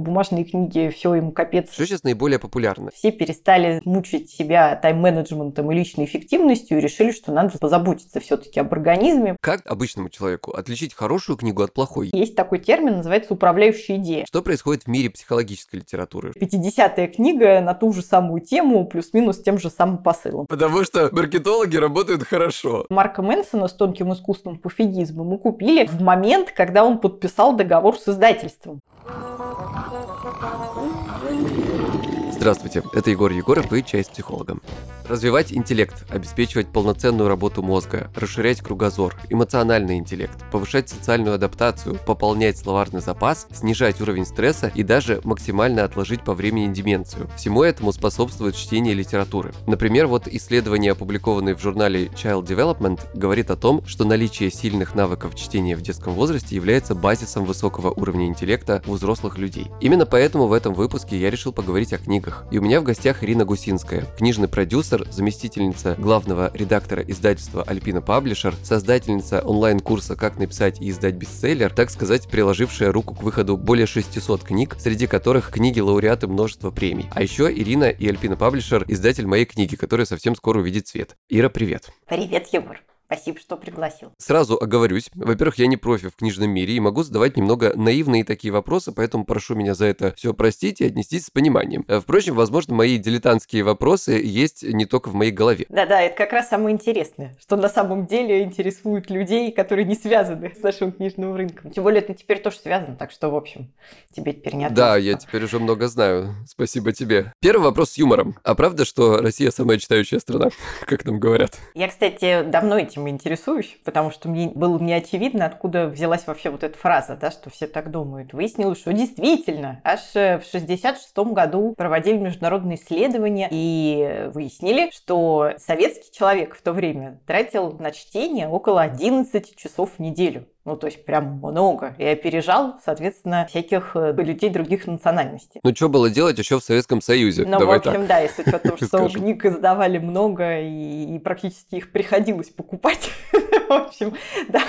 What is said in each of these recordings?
Бумажные книги, все им капец. Что сейчас наиболее популярно? Все перестали мучить себя тайм-менеджментом и личной эффективностью и решили, что надо позаботиться все-таки об организме. Как обычному человеку отличить хорошую книгу от плохой? Есть такой термин, называется управляющая идея. Что происходит в мире психологической литературы? 50-я книга на ту же самую тему, плюс-минус тем же самым посылом. Потому что маркетологи работают хорошо. Марка Мэнсона с тонким искусством пофигизма мы купили в момент, когда он подписал договор с издательством. Здравствуйте, это Егор Егоров и «Чай с психологом». Развивать интеллект, обеспечивать полноценную работу мозга, расширять кругозор, эмоциональный интеллект, повышать социальную адаптацию, пополнять словарный запас, снижать уровень стресса и даже максимально отложить по времени деменцию. Всему этому способствует чтение литературы. Например, вот исследование, опубликованное в журнале Child Development, говорит о том, что наличие сильных навыков чтения в детском возрасте является базисом высокого уровня интеллекта у взрослых людей. Именно поэтому в этом выпуске я решил поговорить о книгах. И у меня в гостях Ирина Гусинская, книжный продюсер, автор, заместительница главного редактора издательства Альпина Паблишер, создательница онлайн-курса «Как написать и издать бестселлер», так сказать, приложившая руку к выходу более 600 книг, среди которых книги лауреаты множества премий. А еще Ирина и Альпина Паблишер – издатель моей книги, которая совсем скоро увидит свет. Ира, привет. Привет, Егор. Спасибо, что пригласил. Сразу оговорюсь. Во-первых, я не профи в книжном мире и могу задавать немного наивные такие вопросы, поэтому прошу меня за это все простить и отнестись с пониманием. Э, впрочем, возможно, мои дилетантские вопросы есть не только в моей голове. Да-да, это как раз самое интересное, что на самом деле интересует людей, которые не связаны с нашим книжным рынком. Тем более ты теперь тоже связан, так что, в общем, тебе теперь не Да, я теперь уже много знаю. Спасибо тебе. Первый вопрос с юмором. А правда, что Россия самая читающая страна, как нам говорят? Я, кстати, давно этим этим интересуюсь, потому что мне было не очевидно, откуда взялась вообще вот эта фраза, да, что все так думают. Выяснилось, что действительно, аж э, в 66 году проводили международные исследования и выяснили, что советский человек в то время тратил на чтение около 11 часов в неделю. Ну, то есть прям много. И опережал, соответственно, всяких э, людей других национальностей. Ну, что было делать еще в Советском Союзе? Ну, в общем, так. да, если учетом, что книг издавали много, и, и практически их приходилось покупать, в общем, да,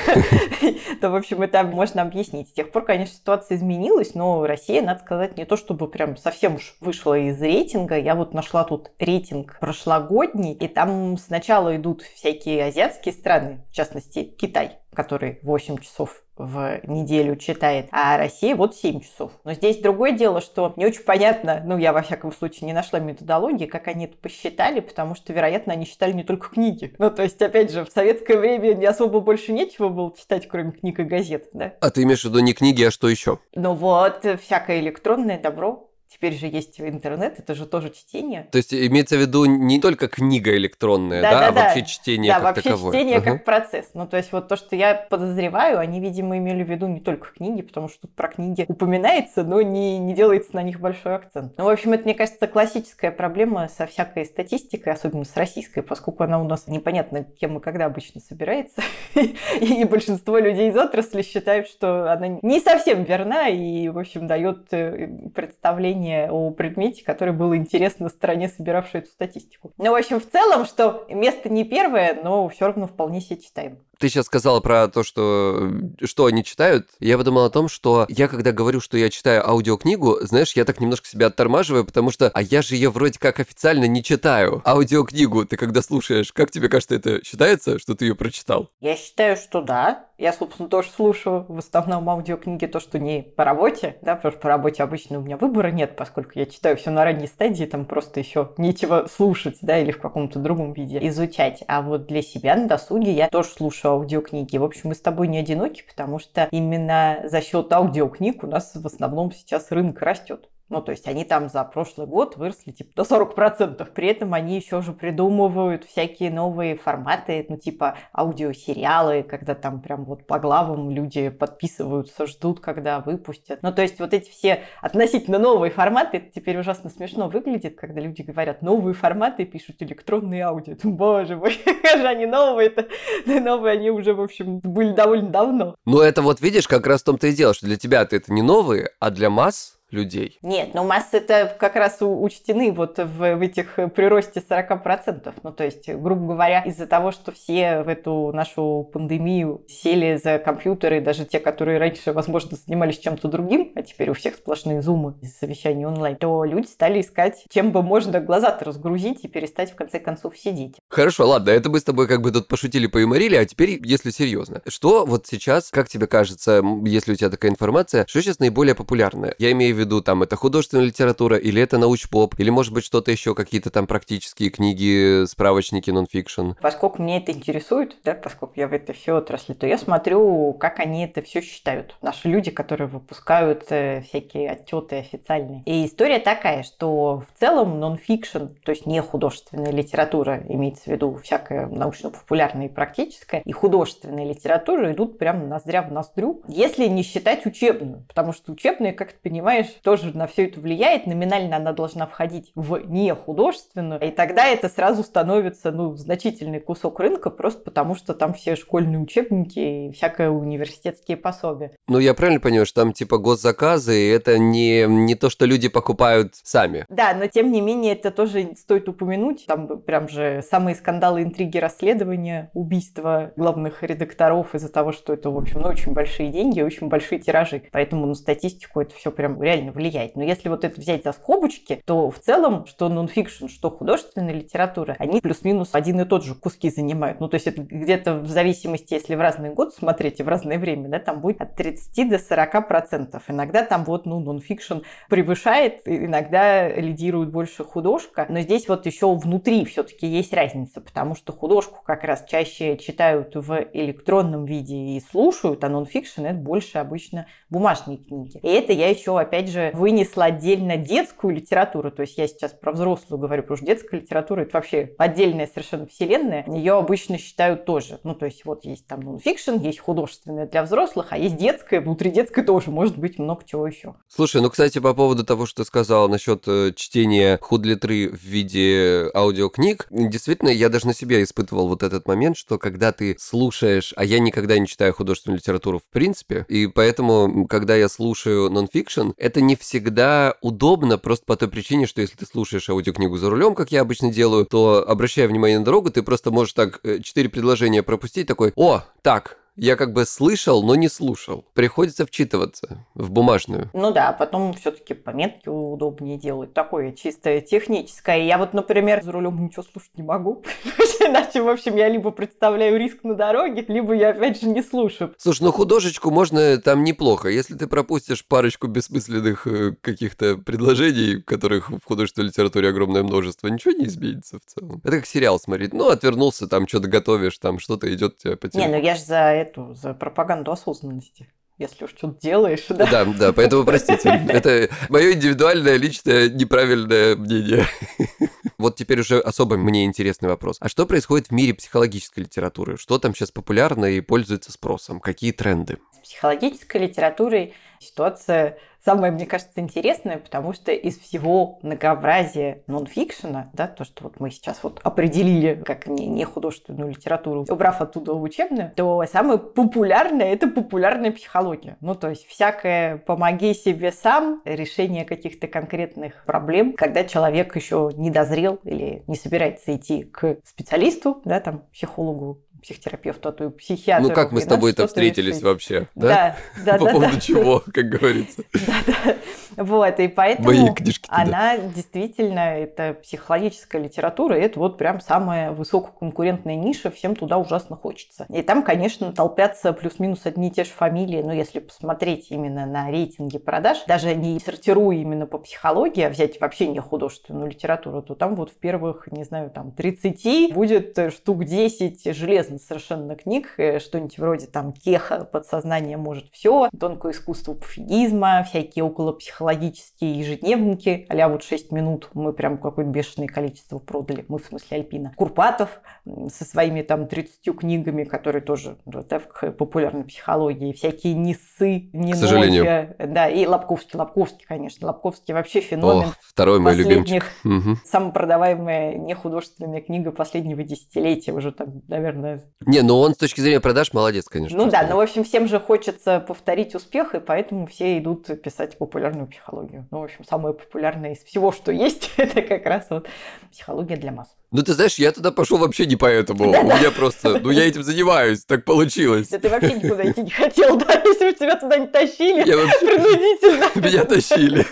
то, в общем, это можно объяснить. С тех пор, конечно, ситуация изменилась, но Россия, надо сказать, не то чтобы прям совсем уж вышла из рейтинга. Я вот нашла тут рейтинг прошлогодний, и там сначала идут всякие азиатские страны, в частности, Китай который 8 часов в неделю читает, а Россия вот 7 часов. Но здесь другое дело, что не очень понятно, ну, я во всяком случае не нашла методологии, как они это посчитали, потому что, вероятно, они считали не только книги. Ну, то есть, опять же, в советское время не особо больше нечего было читать, кроме книг и газет, да? А ты имеешь в виду не книги, а что еще? Ну вот, всякое электронное добро, Теперь же есть интернет, это же тоже чтение. То есть имеется в виду не только книга электронная, да, да, а да вообще чтение да, как вообще таковое. чтение uh-huh. как процесс. Ну, то есть вот то, что я подозреваю, они, видимо, имели в виду не только книги, потому что тут про книги упоминается, но не, не делается на них большой акцент. Ну, в общем, это, мне кажется, классическая проблема со всякой статистикой, особенно с российской, поскольку она у нас непонятно кем и когда обычно собирается. И большинство людей из отрасли считают, что она не совсем верна и, в общем, дает э, представление мнение о предмете, который было интересно стране, собиравшей эту статистику. Ну, в общем, в целом, что место не первое, но все равно вполне себе читаем ты сейчас сказала про то, что, что они читают. Я подумал о том, что я, когда говорю, что я читаю аудиокнигу, знаешь, я так немножко себя оттормаживаю, потому что, а я же ее вроде как официально не читаю. Аудиокнигу ты когда слушаешь, как тебе кажется, это считается, что ты ее прочитал? Я считаю, что да. Я, собственно, тоже слушаю в основном аудиокниги, то, что не по работе, да, потому что по работе обычно у меня выбора нет, поскольку я читаю все на ранней стадии, там просто еще нечего слушать, да, или в каком-то другом виде изучать. А вот для себя на досуге я тоже слушаю аудиокниги. В общем, мы с тобой не одиноки, потому что именно за счет аудиокниг у нас в основном сейчас рынок растет. Ну, то есть они там за прошлый год выросли типа до 40%. При этом они еще же придумывают всякие новые форматы, ну, типа аудиосериалы, когда там прям вот по главам люди подписываются, ждут, когда выпустят. Ну, то есть вот эти все относительно новые форматы, это теперь ужасно смешно выглядит, когда люди говорят новые форматы, пишут электронные аудио. Боже мой, же они новые-то. Новые они уже, в общем, были довольно давно. Ну, это вот видишь, как раз в том-то и дело, что для тебя это не новые, а для масс людей. Нет, но массы это как раз учтены вот в, в этих приросте 40%. Ну, то есть, грубо говоря, из-за того, что все в эту нашу пандемию сели за компьютеры, даже те, которые раньше, возможно, занимались чем-то другим, а теперь у всех сплошные зумы из совещаний онлайн, то люди стали искать, чем бы можно глаза-то разгрузить и перестать в конце концов сидеть. Хорошо, ладно, это мы с тобой как бы тут пошутили, поиморили, а теперь, если серьезно. Что вот сейчас, как тебе кажется, если у тебя такая информация, что сейчас наиболее популярное? Я имею в виду, там, это художественная литература, или это научпоп, или, может быть, что-то еще, какие-то там практические книги, справочники, нонфикшн? Поскольку мне это интересует, да, поскольку я в этой все отрасли, то я смотрю, как они это все считают. Наши люди, которые выпускают э, всякие отчеты официальные. И история такая, что в целом нонфикшн, то есть не художественная литература, имеется в виду всякая научно-популярная и практическая, и художественная литература идут прямо ноздря в ноздрю, если не считать учебную. Потому что учебная, как ты понимаешь, тоже на все это влияет. Номинально она должна входить в не художественную, и тогда это сразу становится ну, значительный кусок рынка, просто потому что там все школьные учебники и всякое университетские пособия. Ну, я правильно понимаю, что там типа госзаказы, и это не, не то, что люди покупают сами? Да, но тем не менее это тоже стоит упомянуть. Там прям же самые скандалы, интриги, расследования, убийства главных редакторов из-за того, что это, в общем, ну, очень большие деньги, очень большие тиражи. Поэтому на статистику это все прям реально влияет. Но если вот это взять за скобочки, то в целом, что нонфикшн, что художественная литература, они плюс-минус один и тот же куски занимают. Ну, то есть это где-то в зависимости, если в разный год смотреть и в разное время, да, там будет от 30 до 40 процентов. Иногда там вот, ну, нонфикшн превышает, иногда лидирует больше художка. Но здесь вот еще внутри все-таки есть разница, потому что художку как раз чаще читают в электронном виде и слушают, а нонфикшн это больше обычно бумажные книги. И это я еще, опять же, вынесла отдельно детскую литературу. То есть я сейчас про взрослую говорю, потому что детская литература это вообще отдельная совершенно вселенная. Ее обычно считают тоже. Ну, то есть вот есть там нонфикшн, есть художественная для взрослых, а есть детская. Внутри детской тоже может быть много чего еще. Слушай, ну, кстати, по поводу того, что ты сказал насчет э, чтения худлитры в виде аудиокниг, действительно, я даже на себе испытывал вот этот момент, что когда ты слушаешь, а я никогда не читаю художественную литературу в принципе, и поэтому, когда я слушаю нонфикшн, это не всегда удобно просто по той причине, что если ты слушаешь аудиокнигу за рулем, как я обычно делаю, то, обращая внимание на дорогу, ты просто можешь так э, четыре предложения пропустить, такой, о, так, я как бы слышал, но не слушал. Приходится вчитываться в бумажную. Ну да, потом все-таки пометки удобнее делать. Такое чисто техническое. Я вот, например, за рулем ничего слушать не могу. Иначе, в общем, я либо представляю риск на дороге, либо я, опять же, не слушаю. Слушай, ну художечку можно там неплохо. Если ты пропустишь парочку бессмысленных э, каких-то предложений, которых в художественной литературе огромное множество, ничего не изменится в целом. Это как сериал смотреть. Ну, отвернулся, там что-то готовишь, там что-то идет тебя по Не, ну я же за эту, за пропаганду осознанности если уж что-то делаешь, да? Да, да, поэтому простите. Это мое индивидуальное, личное, неправильное мнение. Вот теперь уже особо мне интересный вопрос. А что происходит в мире психологической литературы? Что там сейчас популярно и пользуется спросом? Какие тренды? С психологической литературой ситуация самое, мне кажется, интересное, потому что из всего многообразия нонфикшена, да, то, что вот мы сейчас вот определили как не, не художественную литературу, убрав оттуда учебную, то самое популярное – это популярная психология. Ну, то есть всякое «помоги себе сам», решение каких-то конкретных проблем, когда человек еще не дозрел или не собирается идти к специалисту, да, там, психологу, психотерапевту, а то и психиатру. Ну как мы с тобой-то встретились решить. вообще, да? Да, да, По поводу чего, как говорится. Да, да. Вот, и поэтому она действительно, это психологическая литература, и это вот прям самая высококонкурентная ниша, всем туда ужасно хочется. И там, конечно, толпятся плюс-минус одни и те же фамилии, но если посмотреть именно на рейтинги продаж, даже не сортируя именно по психологии, а взять вообще не художественную литературу, то там вот в первых, не знаю, там 30 будет штук 10 железных совершенно книг, э, что-нибудь вроде там Кеха, подсознание может все, тонкое искусство пофигизма, всякие около психологии психологические ежедневники, а вот 6 минут мы прям какое-то бешеное количество продали, мы в смысле Альпина. Курпатов со своими там 30 книгами, которые тоже да, в популярной психологии, всякие Нисы, Ниновья, К сожалению. да, и Лобковский, Лобковский, конечно, Лобковский вообще феномен. О, второй мой любимчик. Угу. Самая продаваемая нехудожественная книга последнего десятилетия, уже там, наверное, Не, ну он с точки зрения продаж молодец, конечно. Ну да, но, в общем, всем же хочется повторить успех, и поэтому все идут писать популярную психологию. Ну, в общем, самое популярное из всего, что есть, это как раз вот психология для масс. Ну, ты знаешь, я туда пошел вообще не поэтому. У меня просто... Ну, я этим занимаюсь, так получилось. Да ты вообще никуда идти не хотел, да? Если бы тебя туда не тащили, Я вообще- принудительно. Меня тащили.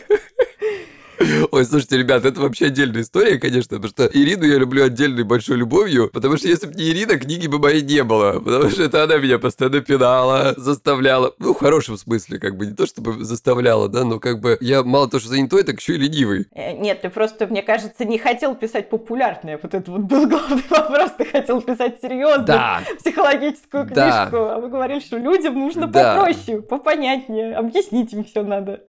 Ой, слушайте, ребят, это вообще отдельная история, конечно, потому что Ирину я люблю отдельной большой любовью, потому что если бы не Ирина, книги бы моей не было, потому что это она меня постоянно пинала, заставляла, ну, в хорошем смысле, как бы, не то чтобы заставляла, да, но как бы я мало того, что занятой, так еще и ленивый. Э, Нет, ты просто, мне кажется, не хотел писать популярное. Вот это вот был главный вопрос. Ты хотел писать серьезно, Да, психологическую книжку. Да. А вы говорили, что людям нужно Да. попроще, попонятнее. Объяснить им все надо.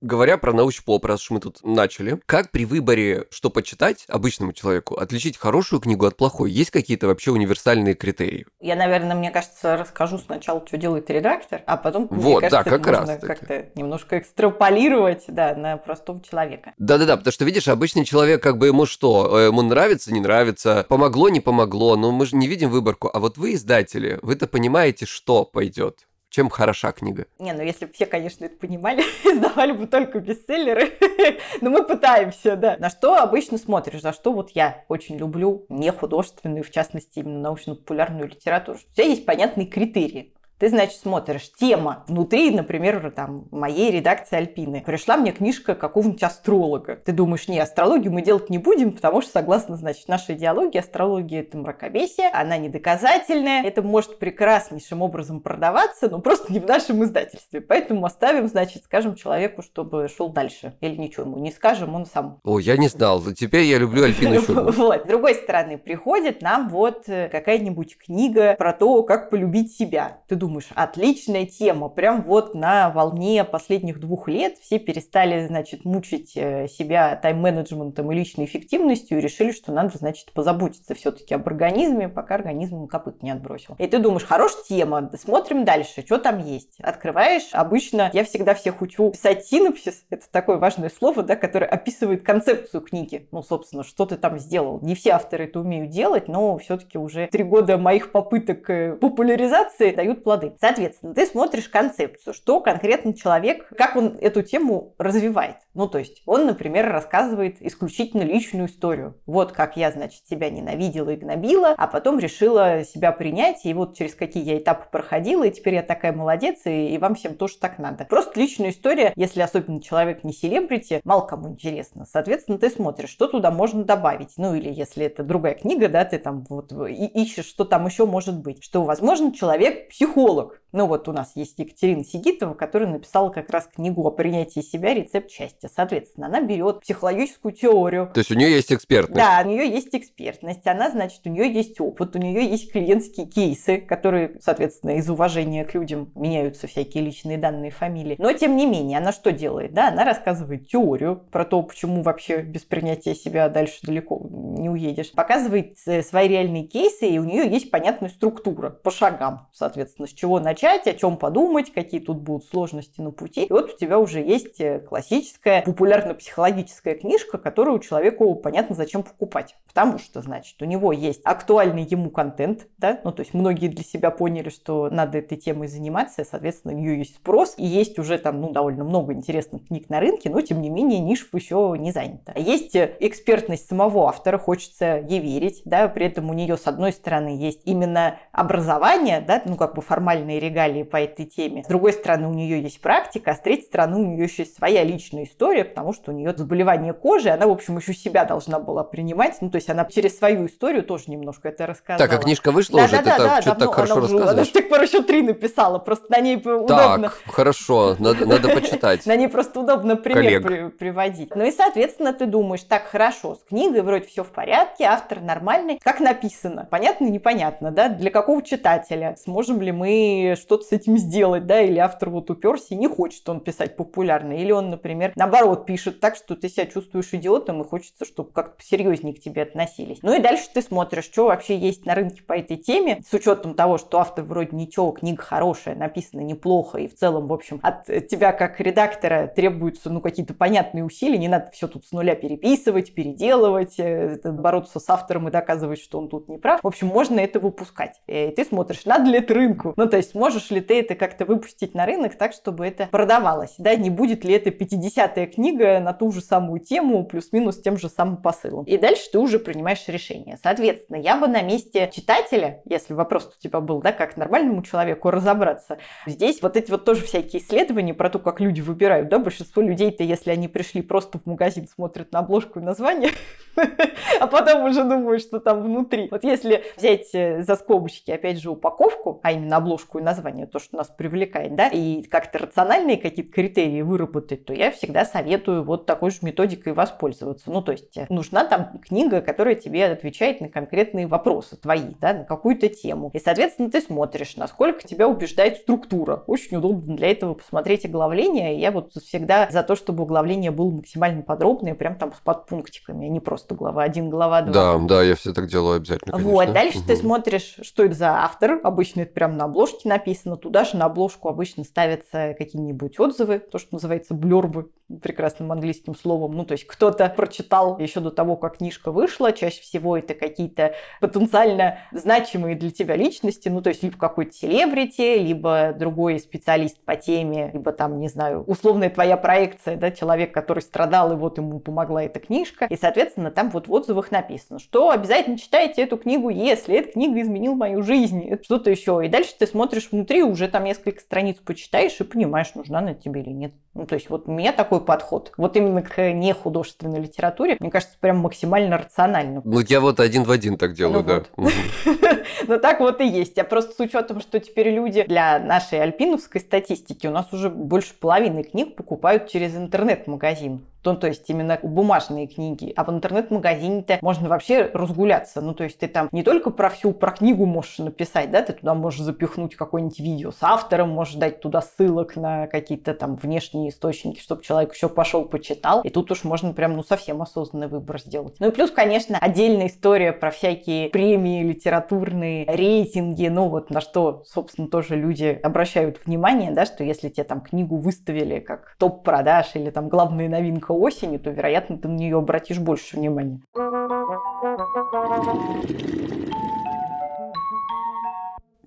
Говоря про научпоп, раз уж мы тут начали, как при выборе, что почитать обычному человеку, отличить хорошую книгу от плохой? Есть какие-то вообще универсальные критерии? Я, наверное, мне кажется, расскажу сначала, что делает редактор, а потом, мне Вот, кажется, да, как это можно раз-таки. как-то немножко экстраполировать, да, на простого человека. Да-да-да, потому что, видишь, обычный человек, как бы ему что, э, ему нравится, не нравится, помогло, не помогло, но мы же не видим выборку. А вот вы, издатели, вы-то понимаете, что пойдет, чем хороша книга. Не, ну если бы все, конечно, это понимали, издавали бы только бестселлеры. Но мы пытаемся, да. На что обычно смотришь, за что вот я очень люблю не художественную, в частности, именно научно-популярную литературу. У тебя есть понятные критерии. Ты, значит, смотришь, тема внутри, например, там, моей редакции Альпины. Пришла мне книжка какого-нибудь астролога. Ты думаешь, не, астрологию мы делать не будем, потому что, согласно, значит, нашей идеологии, астрология – это мракобесие, она не доказательная, это может прекраснейшим образом продаваться, но просто не в нашем издательстве. Поэтому оставим, значит, скажем человеку, чтобы шел дальше. Или ничего ему не скажем, он сам О, я не знал, теперь я люблю больше. вот. С другой стороны, приходит нам вот э, какая-нибудь книга про то, как полюбить себя. Ты думаешь, отличная тема, прям вот на волне последних двух лет все перестали, значит, мучить э, себя тайм-менеджментом и личной эффективностью и решили, что надо, значит, позаботиться все-таки об организме, пока организм копыт не отбросил. И ты думаешь, хорошая тема, смотрим дальше, что там есть. Открываешь, обычно я всегда всех учу писать синопсис, это такое важное слово, да, которое описывает концепцию книги. Ну, собственно, что ты там сделал. Не все авторы это умеют делать, но все-таки уже три года моих попыток э, популяризации дают плоды. Соответственно, ты смотришь концепцию, что конкретно человек, как он эту тему развивает. Ну, то есть он, например, рассказывает исключительно личную историю. Вот как я, значит, себя ненавидела и гнобила, а потом решила себя принять, и вот через какие я этапы проходила, и теперь я такая молодец, и, и вам всем тоже так надо. Просто личная история, если особенно человек не селебрити, мало кому интересно. Соответственно, ты смотришь, что туда можно добавить. Ну, или если это другая книга, да, ты там вот и ищешь, что там еще может быть. Что, возможно, человек психолог. olarak Ну, вот у нас есть Екатерина Сигитова, которая написала как раз книгу о принятии себя «Рецепт счастья». Соответственно, она берет психологическую теорию, То есть у нее есть экспертность. да, у нее есть экспертность, она, значит, у нее есть опыт, у нее есть клиентские кейсы, которые, соответственно, из уважения к людям меняются всякие личные данные, фамилии. Но, тем не менее, она что делает? Да, она рассказывает теорию про то, почему вообще без принятия себя дальше далеко не уедешь. Показывает э, свои реальные кейсы, и у нее есть понятная структура по шагам, соответственно, с чего начать, о чем подумать, какие тут будут сложности на пути. И вот у тебя уже есть э, классическая популярно-психологическая книжка, которую человеку понятно, зачем покупать. Потому что, значит, у него есть актуальный ему контент, да, ну, то есть многие для себя поняли, что надо этой темой заниматься, соответственно, у нее есть спрос, и есть уже там, ну, довольно много интересных книг на рынке, но, тем не менее, ниша еще не занята. Есть э, экспертность самого автора, хочется ей верить, да, при этом у нее, с одной стороны, есть именно образование, да, ну, как бы формальные регалии по этой теме, с другой стороны, у нее есть практика, а с третьей стороны, у нее еще есть своя личная история, потому что у нее заболевание кожи, она, в общем, еще себя должна была принимать, ну, то есть она через свою историю тоже немножко это рассказала. Так, а книжка вышла уже? Ты так, что-то так хорошо она уже- Она рассказываешь. тех пор еще три написала, просто на ней удобно. Так, хорошо, надо, надо почитать. На ней просто удобно пример при- приводить. Ну и, соответственно, ты думаешь, так, хорошо, с книгой вроде все в порядке, автор нормальный. Как написано? Понятно, непонятно, да? Для какого читателя? Сможем ли мы что-то с этим сделать, да, или автор вот уперся и не хочет он писать популярно, или он, например, наоборот, пишет так, что ты себя чувствуешь идиотом и хочется, чтобы как-то посерьезнее к тебе относились. Ну и дальше ты смотришь, что вообще есть на рынке по этой теме, с учетом того, что автор вроде ничего, книга хорошая, написана неплохо, и в целом, в общем, от тебя как редактора требуются, ну, какие-то понятные усилия, не надо все тут с нуля переписывать, переделывать, э, бороться с автором и доказывать, что он тут не прав. В общем, можно это выпускать. И ты смотришь, надо ли это рынку. Ну, то есть, можешь ли ты это как-то выпустить на рынок так, чтобы это продавалось, да, не будет ли это 50-я книга на ту же самую тему, плюс-минус тем же самым посылом. И дальше ты уже принимаешь решение. Соответственно, я бы на месте читателя, если вопрос у тебя был, да, как нормальному человеку разобраться, здесь вот эти вот тоже всякие исследования про то, как люди выбирают, да, большинство людей-то, если они пришли просто в магазин, смотрят на обложку и название, а потом уже думают, что там внутри. Вот если взять э, за скобочки, опять же, упаковку, а именно обложку и название, то, что нас привлекает, да, и как-то рациональные какие-то критерии выработать, то я всегда советую вот такой же методикой воспользоваться. Ну, то есть э, нужна там книга, которая тебе отвечает на конкретные вопросы твои, да, на какую-то тему. И, соответственно, ты смотришь, насколько тебя убеждает структура. Очень удобно для этого посмотреть оглавление. Я вот всегда за то, чтобы оглавление было максимально подробное, прям там с подпунктиками, а не просто глава 1, глава 2. Да, да, я все так делаю обязательно, конечно. Вот, дальше угу. ты смотришь, что это за автор. Обычно это прям на обложке написано. Туда же на обложку обычно ставятся какие-нибудь отзывы, то, что называется блюрбы, прекрасным английским словом. Ну, то есть кто-то прочитал еще до того, как книжка вышла. Чаще всего это какие-то потенциально значимые для тебя личности. Ну, то есть либо какой-то селебрити, либо другой специалист по теме, либо там, не знаю, условная твоя проекция, да, человек, который страдал, и вот ему помогла эта книжка. И, соответственно, там вот в отзывах написано, что обязательно читайте эту книгу, если эта книга изменила мою жизнь, что-то еще. И дальше ты смотришь внутри, уже там несколько страниц почитаешь и понимаешь, нужна она тебе или нет. Ну, то есть вот у меня такой подход. Вот именно к нехудожественной литературе, мне кажется, прям максимально рационально. Ну, я вот один в один так делаю, ну, да. Ну, так вот и есть. А просто с учетом, что теперь люди для нашей альпиновской статистики, у нас уже больше половины книг покупают через интернет-магазин. Ну, то есть именно бумажные книги. А в интернет-магазине-то можно вообще разгуляться. Ну, то есть ты там не только про всю, про книгу можешь написать, да, ты туда можешь запихнуть какое-нибудь видео с автором, можешь дать туда ссылок на какие-то там внешние источники, чтобы человек еще пошел, почитал. И тут уж можно прям, ну, совсем осознанный выбор сделать. Ну и плюс, конечно, отдельная история про всякие премии литературные, рейтинги, ну вот на что, собственно, тоже люди обращают внимание, да, что если тебе там книгу выставили как топ продаж или там главная новинка осени, то, вероятно, ты на нее обратишь больше внимания.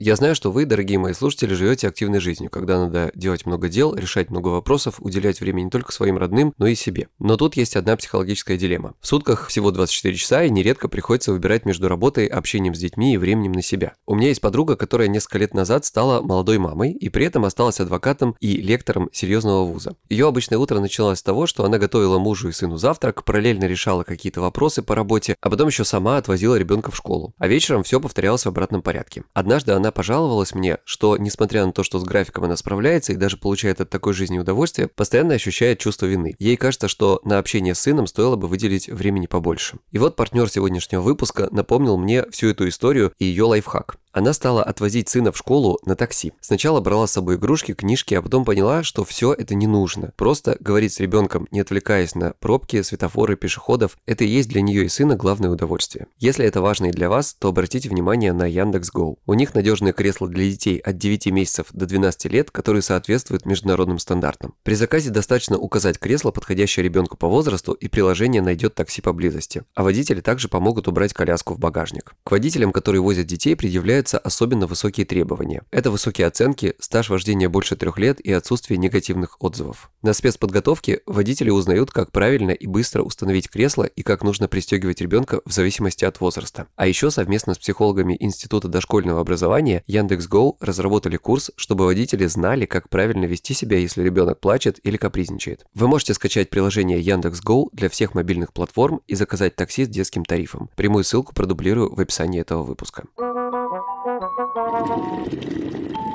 Я знаю, что вы, дорогие мои слушатели, живете активной жизнью, когда надо делать много дел, решать много вопросов, уделять время не только своим родным, но и себе. Но тут есть одна психологическая дилемма. В сутках всего 24 часа, и нередко приходится выбирать между работой, общением с детьми и временем на себя. У меня есть подруга, которая несколько лет назад стала молодой мамой и при этом осталась адвокатом и лектором серьезного вуза. Ее обычное утро началось с того, что она готовила мужу и сыну завтрак, параллельно решала какие-то вопросы по работе, а потом еще сама отвозила ребенка в школу. А вечером все повторялось в обратном порядке. Однажды она пожаловалась мне, что, несмотря на то, что с графиком она справляется и даже получает от такой жизни удовольствие, постоянно ощущает чувство вины. Ей кажется, что на общение с сыном стоило бы выделить времени побольше. И вот партнер сегодняшнего выпуска напомнил мне всю эту историю и ее лайфхак. Она стала отвозить сына в школу на такси. Сначала брала с собой игрушки, книжки, а потом поняла, что все это не нужно. Просто говорить с ребенком, не отвлекаясь на пробки, светофоры, пешеходов, это и есть для нее и сына главное удовольствие. Если это важно и для вас, то обратите внимание на Яндекс.Го. У них надежное кресло для детей от 9 месяцев до 12 лет, которые соответствуют международным стандартам. При заказе достаточно указать кресло, подходящее ребенку по возрасту, и приложение найдет такси поблизости. А водители также помогут убрать коляску в багажник. К водителям, которые возят детей, предъявляют предъявляются особенно высокие требования. Это высокие оценки, стаж вождения больше трех лет и отсутствие негативных отзывов. На спецподготовке водители узнают, как правильно и быстро установить кресло и как нужно пристегивать ребенка в зависимости от возраста. А еще совместно с психологами Института дошкольного образования Яндекс.Го разработали курс, чтобы водители знали, как правильно вести себя, если ребенок плачет или капризничает. Вы можете скачать приложение Яндекс.Го для всех мобильных платформ и заказать такси с детским тарифом. Прямую ссылку продублирую в описании этого выпуска. Thank you.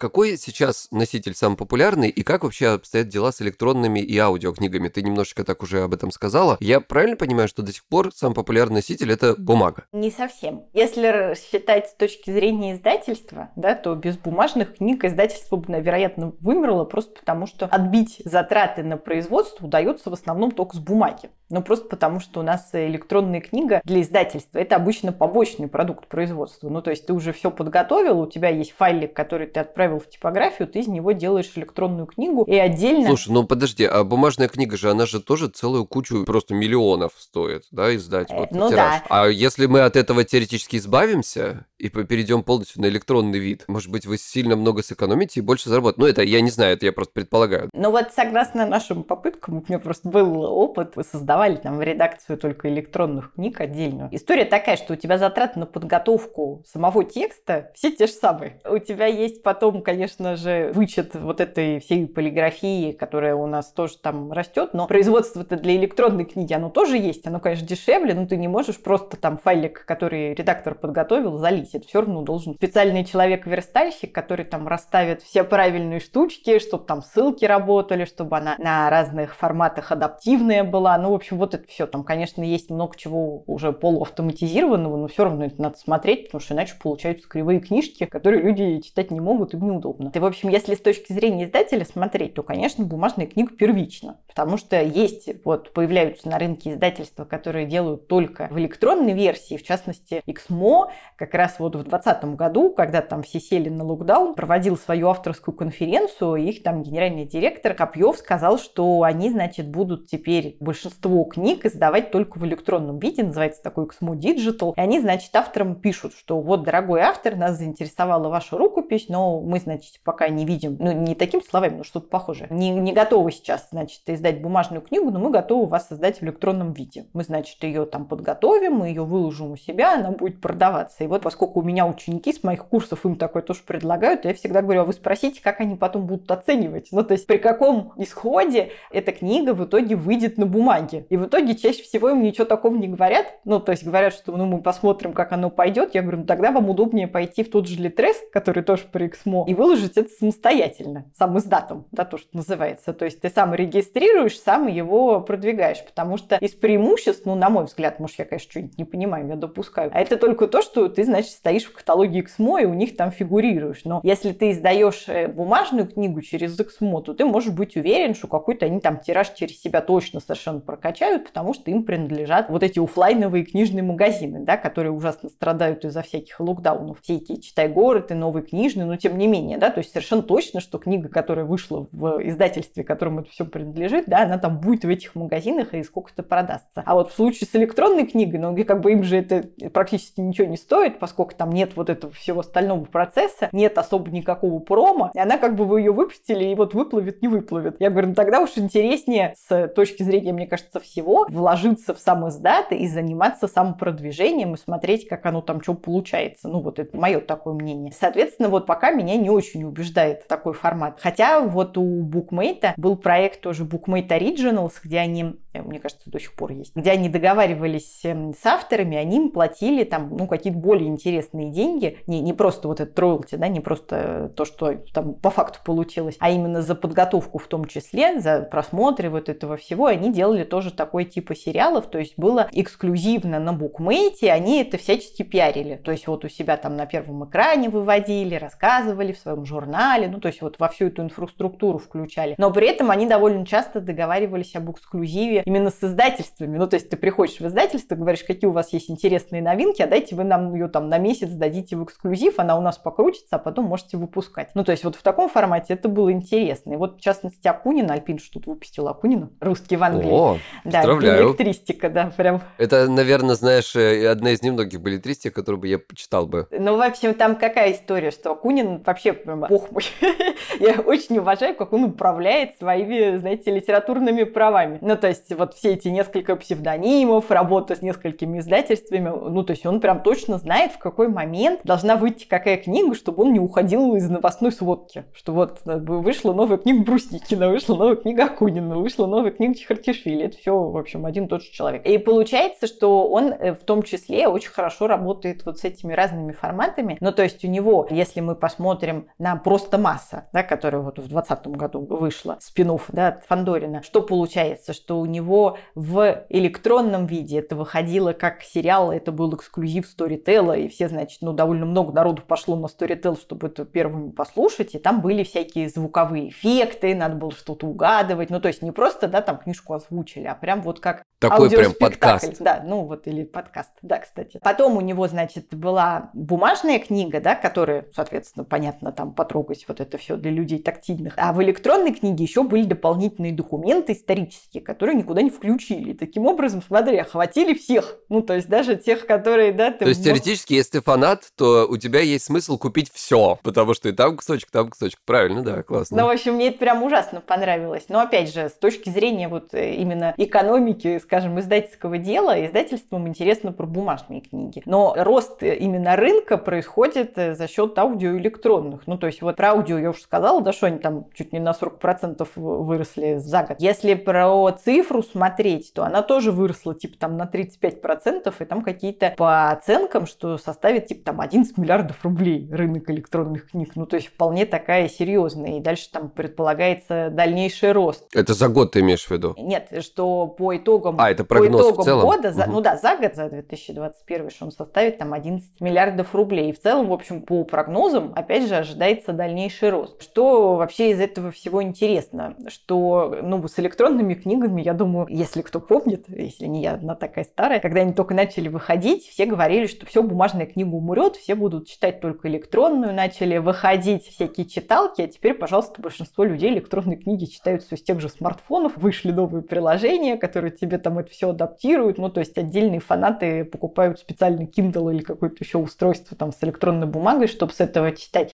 Какой сейчас носитель самый популярный и как вообще обстоят дела с электронными и аудиокнигами? Ты немножечко так уже об этом сказала. Я правильно понимаю, что до сих пор самый популярный носитель это бумага? Не совсем. Если считать с точки зрения издательства, да, то без бумажных книг издательство бы, вероятно, вымерло просто потому, что отбить затраты на производство удается в основном только с бумаги. Ну, просто потому, что у нас электронная книга для издательства – это обычно побочный продукт производства. Ну, то есть ты уже все подготовил, у тебя есть файлик, который ты отправил в типографию, ты из него делаешь электронную книгу и отдельно... Слушай, ну подожди, а бумажная книга же, она же тоже целую кучу, просто миллионов стоит, да, издать? Вот, ну тираж. да. А если мы от этого теоретически избавимся и перейдем полностью на электронный вид, может быть, вы сильно много сэкономите и больше заработаете? Ну, это я не знаю, это я просто предполагаю. Ну вот согласно нашим попыткам, у меня просто был опыт, мы создавали там в редакцию только электронных книг отдельную. История такая, что у тебя затраты на подготовку самого текста все те же самые. У тебя есть потом, конечно же, вычет вот этой всей полиграфии, которая у нас тоже там растет, но производство-то для электронной книги, оно тоже есть, оно, конечно, дешевле, но ты не можешь просто там файлик, который редактор подготовил, залить. Это все равно должен специальный человек-верстальщик, который там расставит все правильные штучки, чтобы там ссылки работали, чтобы она на разных форматах адаптивная была. Ну, в общем, вот это все. Там, конечно, есть много чего уже полуавтоматизированного, но все равно это надо смотреть, потому что иначе получаются кривые книжки, которые люди читать не могут, им неудобно. И, в общем, если с точки зрения издателя смотреть, то, конечно, бумажная книга первична, потому что есть, вот, появляются на рынке издательства, которые делают только в электронной версии, в частности, XMO, как раз вот в 2020 году, когда там все сели на локдаун, проводил свою авторскую конференцию, и их там генеральный директор Копьев сказал, что они, значит, будут теперь большинство книг издавать только в электронном виде, называется такой XMO Digital, и они, значит, авторам пишут, что вот, дорогой автор, нас заинтересовала ваша рукопись, но мы, значит, пока не видим, ну, не такими словами, но что-то похожее, не, не готовы сейчас, значит, издать бумажную книгу, но мы готовы вас создать в электронном виде. Мы, значит, ее там подготовим, мы ее выложим у себя, она будет продаваться. И вот поскольку у меня ученики с моих курсов им такое тоже предлагают, я всегда говорю, а вы спросите, как они потом будут оценивать. Ну, то есть при каком исходе эта книга в итоге выйдет на бумаге. И в итоге чаще всего им ничего такого не говорят. Ну, то есть говорят, что ну, мы посмотрим, как оно пойдет. Я говорю, ну тогда вам удобнее пойти в тот же Литрес, который тоже при Эксмо, и выложить это самостоятельно, сам издатом, да, то, что называется. То есть ты сам регистрируешь, сам его продвигаешь, потому что из преимуществ, ну, на мой взгляд, может, я, конечно, что-нибудь не понимаю, я допускаю, а это только то, что ты, значит, стоишь в каталоге Эксмо, и у них там фигурируешь. Но если ты издаешь э, бумажную книгу через Эксмо, то ты можешь быть уверен, что какой-то они там тираж через себя точно совершенно прокачают, потому что им принадлежат вот эти офлайновые книжные магазины, да, которые ужасно страдают из-за всяких локдаунов. Все эти «Читай город» и «Новые книжные», но тем не менее, да, то есть совершенно точно, что книга, которая вышла в издательстве, которому это все принадлежит, да, она там будет в этих магазинах и сколько-то продастся. А вот в случае с электронной книгой, ну, как бы им же это практически ничего не стоит, поскольку там нет вот этого всего остального процесса, нет особо никакого промо, и она как бы вы ее выпустили, и вот выплывет, не выплывет. Я говорю, ну тогда уж интереснее с точки зрения, мне кажется, всего, вложиться в сам издат и заниматься самопродвижением и смотреть, как оно там что получается. Ну, вот это мое такое мнение. Соответственно, вот пока меня не очень убеждает такой формат. Хотя вот у Bookmate был проект тоже Bookmate Originals, где они, э, мне кажется, до сих пор есть, где они договаривались эм, с авторами, они им платили там, ну, какие-то более интересные деньги, не, не просто вот этот роялти, да, не просто то, что там по факту получилось, а именно за подготовку в том числе, за просмотры вот этого всего, они делали тоже такой типа сериалов, то есть было эксклюзивно на букмейте, они это всячески пиарили, то есть вот у себя там на первом экране выводили, рассказывали в своем журнале, ну, то есть вот во всю эту инфраструктуру включали, но при этом они довольно часто договаривались об эксклюзиве именно с издательствами, ну, то есть ты приходишь в издательство, говоришь, какие у вас есть интересные новинки, а дайте вы нам ее там на месяц дадите в эксклюзив, она у нас покрутится, а потом можете выпускать. Ну, то есть вот в таком формате это было интересно. И вот, в частности, Акунин, Альпин что-то выпустил Акунина, русский в Англии. О, да, электристика, да, прям. Это, наверное, знаешь, э, одна из немногих билетристик, которую бы я почитал бы. Ну, в общем, там какая история, что Акунин вообще прям бог мой. я очень уважаю, как он управляет своими, знаете, литературными правами. Ну, то есть вот все эти несколько псевдонимов, работа с несколькими издательствами, ну, то есть он прям точно знает, в какой момент должна выйти какая книга, чтобы он не уходил из новостной сводки. Что вот э, вышла новая книга Брусникина, вышла новая книга Акунина, вышла новая книга Чехартишвили. Это все, в общем, один и тот же человек. И получается, что он э, в том числе очень хорошо работает вот с этими разными форматами. Ну, то есть у него, если мы посмотрим на просто масса, да, которая вот в 2020 году вышла, спинов, да, от Фандорина, что получается, что у него в электронном виде это выходило как сериал, это был эксклюзив Storytel, и все, значит, ну, довольно много народу пошло на Storytel, чтобы это первыми послушать, и там были всякие звуковые эффекты, надо было что-то угадывать, ну, то есть не просто, да, там книжку озвучили, а прям вот как такой прям подкаст. Да, ну вот, или подкаст, да, кстати. Потом у него, значит, была бумажная книга, да, которая, соответственно, понятно, там потрогать вот это все для людей тактильных. А в электронной книге еще были дополнительные документы исторические, которые никуда не включили. Таким образом, смотри, охватили всех. Ну, то есть даже тех, которые, да, ты... То есть теоретически, если ты фанат, то у тебя есть смысл купить все, потому что и там кусочек, там кусочек. Правильно, да, классно. Ну, в общем, мне это прям ужасно понравилось. Но, опять же, с точки зрения вот э, именно экономики, скажем, издательского дела, издательствам интересно про бумажные книги. Но рост именно рынка происходит э, за счет аудиоэлектронных. Ну, то есть вот про аудио я уже сказала, да, что они там чуть не на 40% выросли за год. Если про цифру смотреть, то она тоже выросла типа там на 35%, и там какие-то по оценкам, что составит типа там 11 миллиардов рублей рынок электронных книг. Ну, то есть вполне такая серьезная. И дальше там предполагается дальнейший рост. Это за год ты имеешь в виду? Нет, что по итогам а, это прогноз по итогам в целом? года, за, ну да, за год, за 2021, что он составит там 11 миллиардов рублей. И в целом, в общем, по прогнозам, опять же, ожидается дальнейший рост. Что вообще из этого всего интересно? Что, ну, с электронными книгами, я думаю, если кто помнит, если не я одна такая старая, когда они только начали выходить, все говорили, что все, бумажная книга умрет, все будут читать только электронную, начали выходить всякие читалки, а теперь, пожалуйста, большинство людей электронные книги читают все с тех же смартфонов, вышли новые приложения, которые тебе там это все адаптируют, ну, то есть отдельные фанаты покупают специальный Kindle или какое-то еще устройство там с электронной бумагой, чтобы с этого читать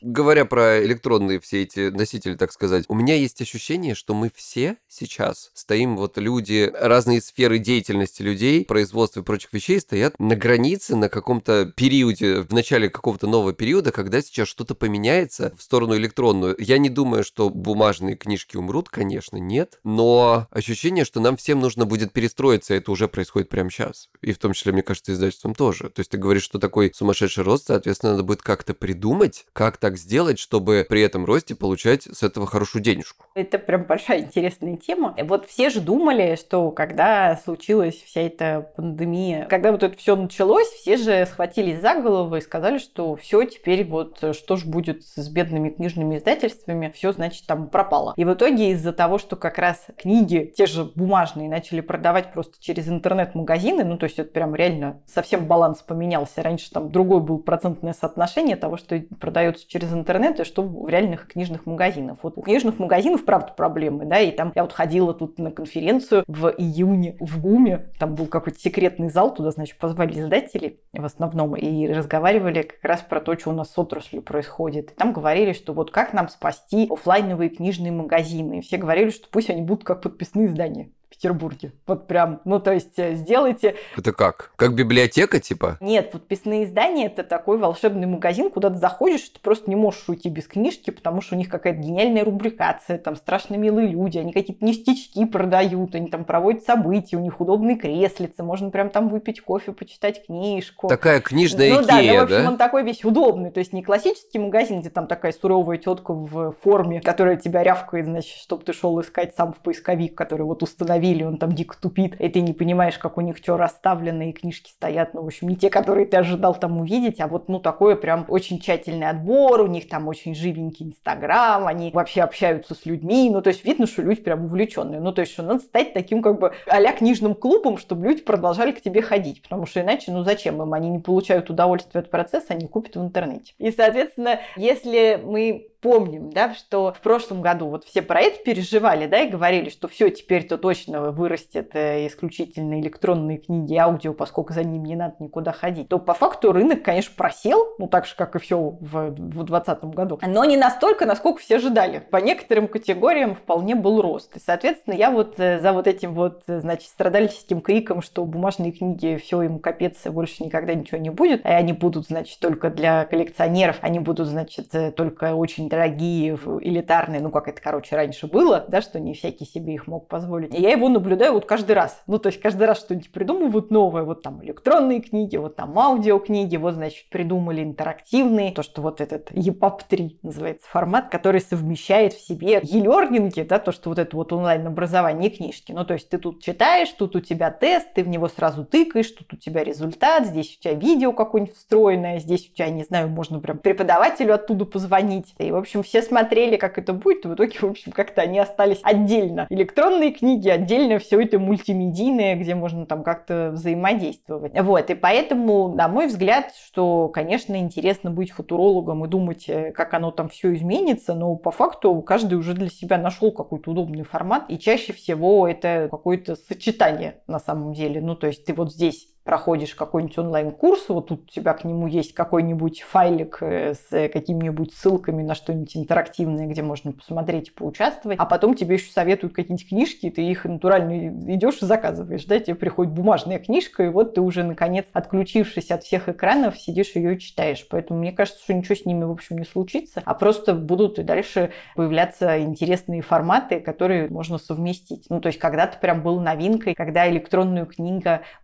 говоря про электронные все эти носители, так сказать, у меня есть ощущение, что мы все сейчас стоим, вот люди, разные сферы деятельности людей, производства и прочих вещей стоят на границе, на каком-то периоде, в начале какого-то нового периода, когда сейчас что-то поменяется в сторону электронную. Я не думаю, что бумажные книжки умрут, конечно, нет, но ощущение, что нам всем нужно будет перестроиться, это уже происходит прямо сейчас. И в том числе, мне кажется, издательством тоже. То есть ты говоришь, что такой сумасшедший рост, соответственно, надо будет как-то придумать, как так сделать, чтобы при этом росте получать с этого хорошую денежку? Это прям большая интересная тема. Вот все же думали, что когда случилась вся эта пандемия, когда вот это все началось, все же схватились за голову и сказали, что все, теперь вот что ж будет с бедными книжными издательствами, все, значит, там пропало. И в итоге из-за того, что как раз книги, те же бумажные, начали продавать просто через интернет-магазины, ну, то есть это прям реально совсем баланс поменялся. Раньше там другой был процентное соотношение того, что продается через интернет, и что в реальных книжных магазинах. Вот у книжных магазинов, правда, проблемы, да, и там я вот ходила тут на конференцию в июне в ГУМе, там был какой-то секретный зал, туда, значит, позвали издателей в основном, и разговаривали как раз про то, что у нас с отраслью происходит. И там говорили, что вот как нам спасти офлайновые книжные магазины. И все говорили, что пусть они будут как подписные издания. Петербурге. Вот прям, ну то есть э, сделайте... Это как? Как библиотека типа? Нет, подписные издания это такой волшебный магазин, куда ты заходишь, ты просто не можешь уйти без книжки, потому что у них какая-то гениальная рубрикация, там страшно милые люди, они какие-то ништячки продают, они там проводят события, у них удобные креслицы, можно прям там выпить кофе, почитать книжку. Такая книжная ну, Икея, да? Ну, в общем, да? он такой весь удобный, то есть не классический магазин, где там такая суровая тетка в форме, которая тебя рявкает, значит, чтобы ты шел искать сам в поисковик, который вот установил установили, он там дико тупит, и ты не понимаешь, как у них что расставлено, и книжки стоят, ну, в общем, не те, которые ты ожидал там увидеть, а вот, ну, такое прям очень тщательный отбор, у них там очень живенький Инстаграм, они вообще общаются с людьми, ну, то есть видно, что люди прям увлеченные, ну, то есть, что надо стать таким как бы а книжным клубом, чтобы люди продолжали к тебе ходить, потому что иначе, ну, зачем им, они не получают удовольствия от процесса, они купят в интернете. И, соответственно, если мы помним, да, что в прошлом году вот все про это переживали, да, и говорили, что все, теперь-то точно вырастет э, исключительно электронные книги аудио, поскольку за ним не надо никуда ходить, то по факту рынок, конечно, просел, ну так же, как и все в 2020 году, но не настолько, насколько все ожидали. По некоторым категориям вполне был рост. И, соответственно, я вот э, за вот этим вот, э, значит, страдальческим криком, что бумажные книги, все им капец, больше никогда ничего не будет, и они будут, значит, только для коллекционеров, они будут, значит, только очень дорогие, элитарные, ну как это, короче, раньше было, да, что не всякий себе их мог позволить. И я его наблюдаю вот каждый раз. Ну, то есть каждый раз что-нибудь придумывают новое, вот там электронные книги, вот там аудиокниги, вот, значит, придумали интерактивные, то, что вот этот EPUB 3 называется формат, который совмещает в себе e-learning, да, то, что вот это вот онлайн-образование книжки. Ну, то есть ты тут читаешь, тут у тебя тест, ты в него сразу тыкаешь, тут у тебя результат, здесь у тебя видео какое-нибудь встроенное, здесь у тебя, не знаю, можно прям преподавателю оттуда позвонить. И, в общем, все смотрели, как это будет, и в итоге, в общем, как-то они остались отдельно. Электронные книги, отдельно все это мультимедийное, где можно там как-то взаимодействовать. Вот, и поэтому, на мой взгляд, что, конечно, интересно быть футурологом и думать, э, как оно там все изменится, но по факту каждый уже для себя нашел какой-то удобный формат, и чаще всего это какое-то сочетание на самом деле. Ну, то есть ты вот здесь проходишь какой-нибудь онлайн-курс, вот тут у тебя к нему есть какой-нибудь файлик э, с какими-нибудь ссылками на что-нибудь интерактивное, где можно посмотреть и поучаствовать, а потом тебе еще советуют какие-нибудь книжки, и ты их натурально идешь и заказываешь, да, тебе приходит бумажная книжка, и вот ты уже, наконец, отключившись от всех экранов, сидишь ее и читаешь. Поэтому мне кажется, что ничего с ними, в общем, не случится, а просто будут и дальше появляться интересные форматы, которые можно совместить. Ну, то есть когда-то прям был новинкой, когда электронную книгу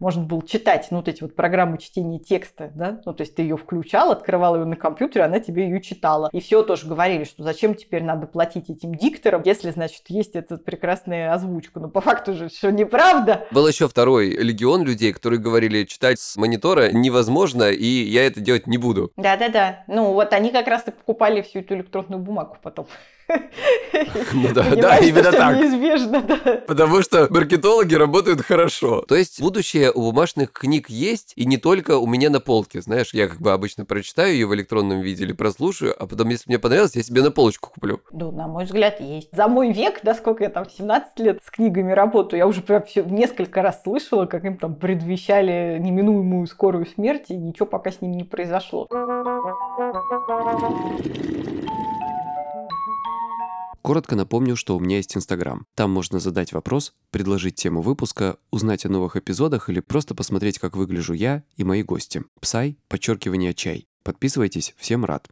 можно было читать читать, ну, вот эти вот программы чтения текста, да, ну, то есть ты ее включал, открывал ее на компьютере, она тебе ее читала. И все тоже говорили, что зачем теперь надо платить этим дикторам, если, значит, есть эта прекрасная озвучка. Но по факту же все неправда. Был еще второй легион людей, которые говорили, читать с монитора невозможно, и я это делать не буду. Да-да-да. Ну, вот они как раз и покупали всю эту электронную бумагу потом. Ну да, да, именно так. Неизбежно, да. Потому что маркетологи работают хорошо. То есть будущее у бумажных книг есть, и не только у меня на полке. Знаешь, я как бы обычно прочитаю ее в электронном виде или прослушаю, а потом, если мне понравилось, я себе на полочку куплю. Ну, на мой взгляд, есть. За мой век, да, сколько я там, 17 лет с книгами работаю, я уже прям все несколько раз слышала, как им там предвещали неминуемую скорую смерть, и ничего пока с ним не произошло. Коротко напомню, что у меня есть Инстаграм. Там можно задать вопрос, предложить тему выпуска, узнать о новых эпизодах или просто посмотреть, как выгляжу я и мои гости. Псай, подчеркивание чай. Подписывайтесь, всем рад.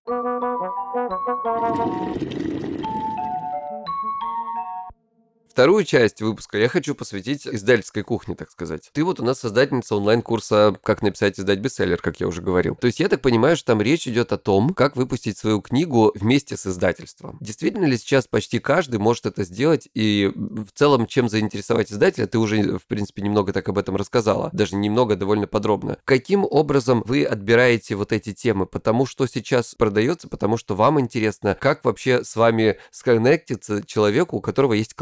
Вторую часть выпуска я хочу посвятить издательской кухне, так сказать. Ты вот у нас создательница онлайн-курса «Как написать и издать бестселлер», как я уже говорил. То есть я так понимаю, что там речь идет о том, как выпустить свою книгу вместе с издательством. Действительно ли сейчас почти каждый может это сделать? И в целом, чем заинтересовать издателя, ты уже, в принципе, немного так об этом рассказала. Даже немного, довольно подробно. Каким образом вы отбираете вот эти темы? Потому что сейчас продается, потому что вам интересно, как вообще с вами сконнектиться человеку, у которого есть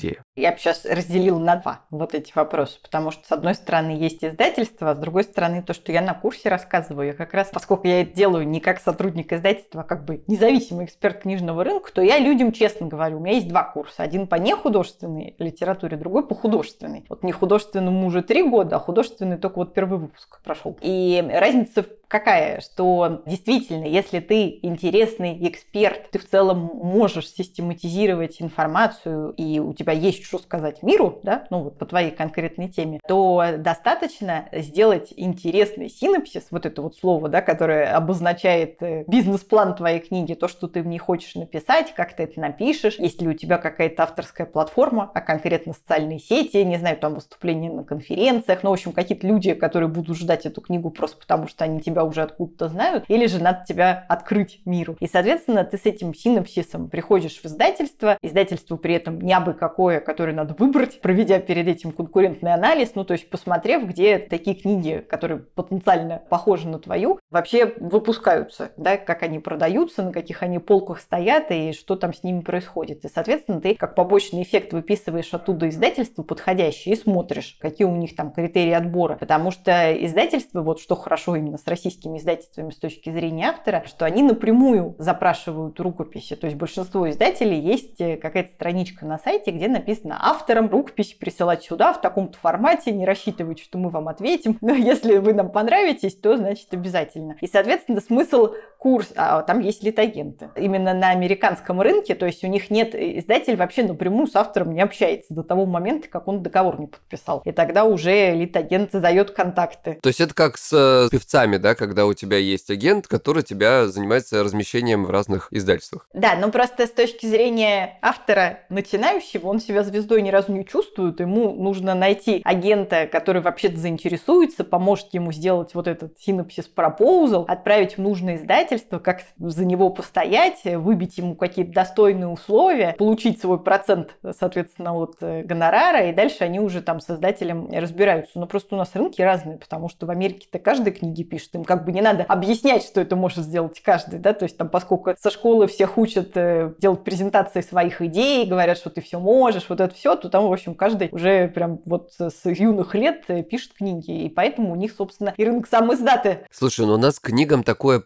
классная? Я бы сейчас разделила на два вот эти вопросы, потому что, с одной стороны, есть издательство, а с другой стороны, то, что я на курсе рассказываю, я как раз, поскольку я это делаю не как сотрудник издательства, а как бы независимый эксперт книжного рынка, то я людям честно говорю, у меня есть два курса. Один по нехудожественной литературе, другой по художественной. Вот не художественному уже три года, а художественный только вот первый выпуск прошел. И разница какая? Что действительно, если ты интересный эксперт, ты в целом можешь систематизировать информацию, и у тебя есть что сказать миру, да, ну вот по твоей конкретной теме, то достаточно сделать интересный синапсис, вот это вот слово, да, которое обозначает э, бизнес-план твоей книги, то, что ты в ней хочешь написать, как ты это напишешь, есть ли у тебя какая-то авторская платформа, а конкретно социальные сети, не знаю, там выступления на конференциях, ну, в общем, какие-то люди, которые будут ждать эту книгу просто потому, что они тебя уже откуда-то знают, или же надо тебя открыть миру. И, соответственно, ты с этим синапсисом приходишь в издательство, издательство при этом не абы какое, которое надо выбрать, проведя перед этим конкурентный анализ, ну, то есть посмотрев, где такие книги, которые потенциально похожи на твою, вообще выпускаются, да, как они продаются, на каких они полках стоят и что там с ними происходит. И, соответственно, ты как побочный эффект выписываешь оттуда издательство подходящее и смотришь, какие у них там критерии отбора. Потому что издательство, вот что хорошо именно с российским российскими издательствами с точки зрения автора, что они напрямую запрашивают рукописи. То есть большинство издателей есть э, какая-то страничка на сайте, где написано авторам рукопись присылать сюда в таком-то формате, не рассчитывайте, что мы вам ответим. Но если вы нам понравитесь, то значит обязательно. И, соответственно, смысл курс, а там есть литагенты. Именно на американском рынке, то есть у них нет, издатель вообще напрямую с автором не общается до того момента, как он договор не подписал. И тогда уже литагент задает контакты. То есть это как с э, певцами, да, когда у тебя есть агент, который тебя занимается размещением в разных издательствах. Да, но просто с точки зрения автора начинающего, он себя звездой ни разу не чувствует, ему нужно найти агента, который вообще-то заинтересуется, поможет ему сделать вот этот синопсис пропоузал, отправить в нужное издательство, как за него постоять, выбить ему какие-то достойные условия, получить свой процент, соответственно, от э, гонорара, и дальше они уже там с издателем разбираются. Но просто у нас рынки разные, потому что в Америке-то каждый книги пишет, им как бы не надо объяснять, что это может сделать каждый, да, то есть там поскольку со школы всех учат э, делать презентации своих идей, говорят, что ты все можешь, вот это все, то там, в общем, каждый уже прям вот с юных лет э, пишет книги, и поэтому у них, собственно, и рынок сам издаты. Слушай, ну у нас книгам такое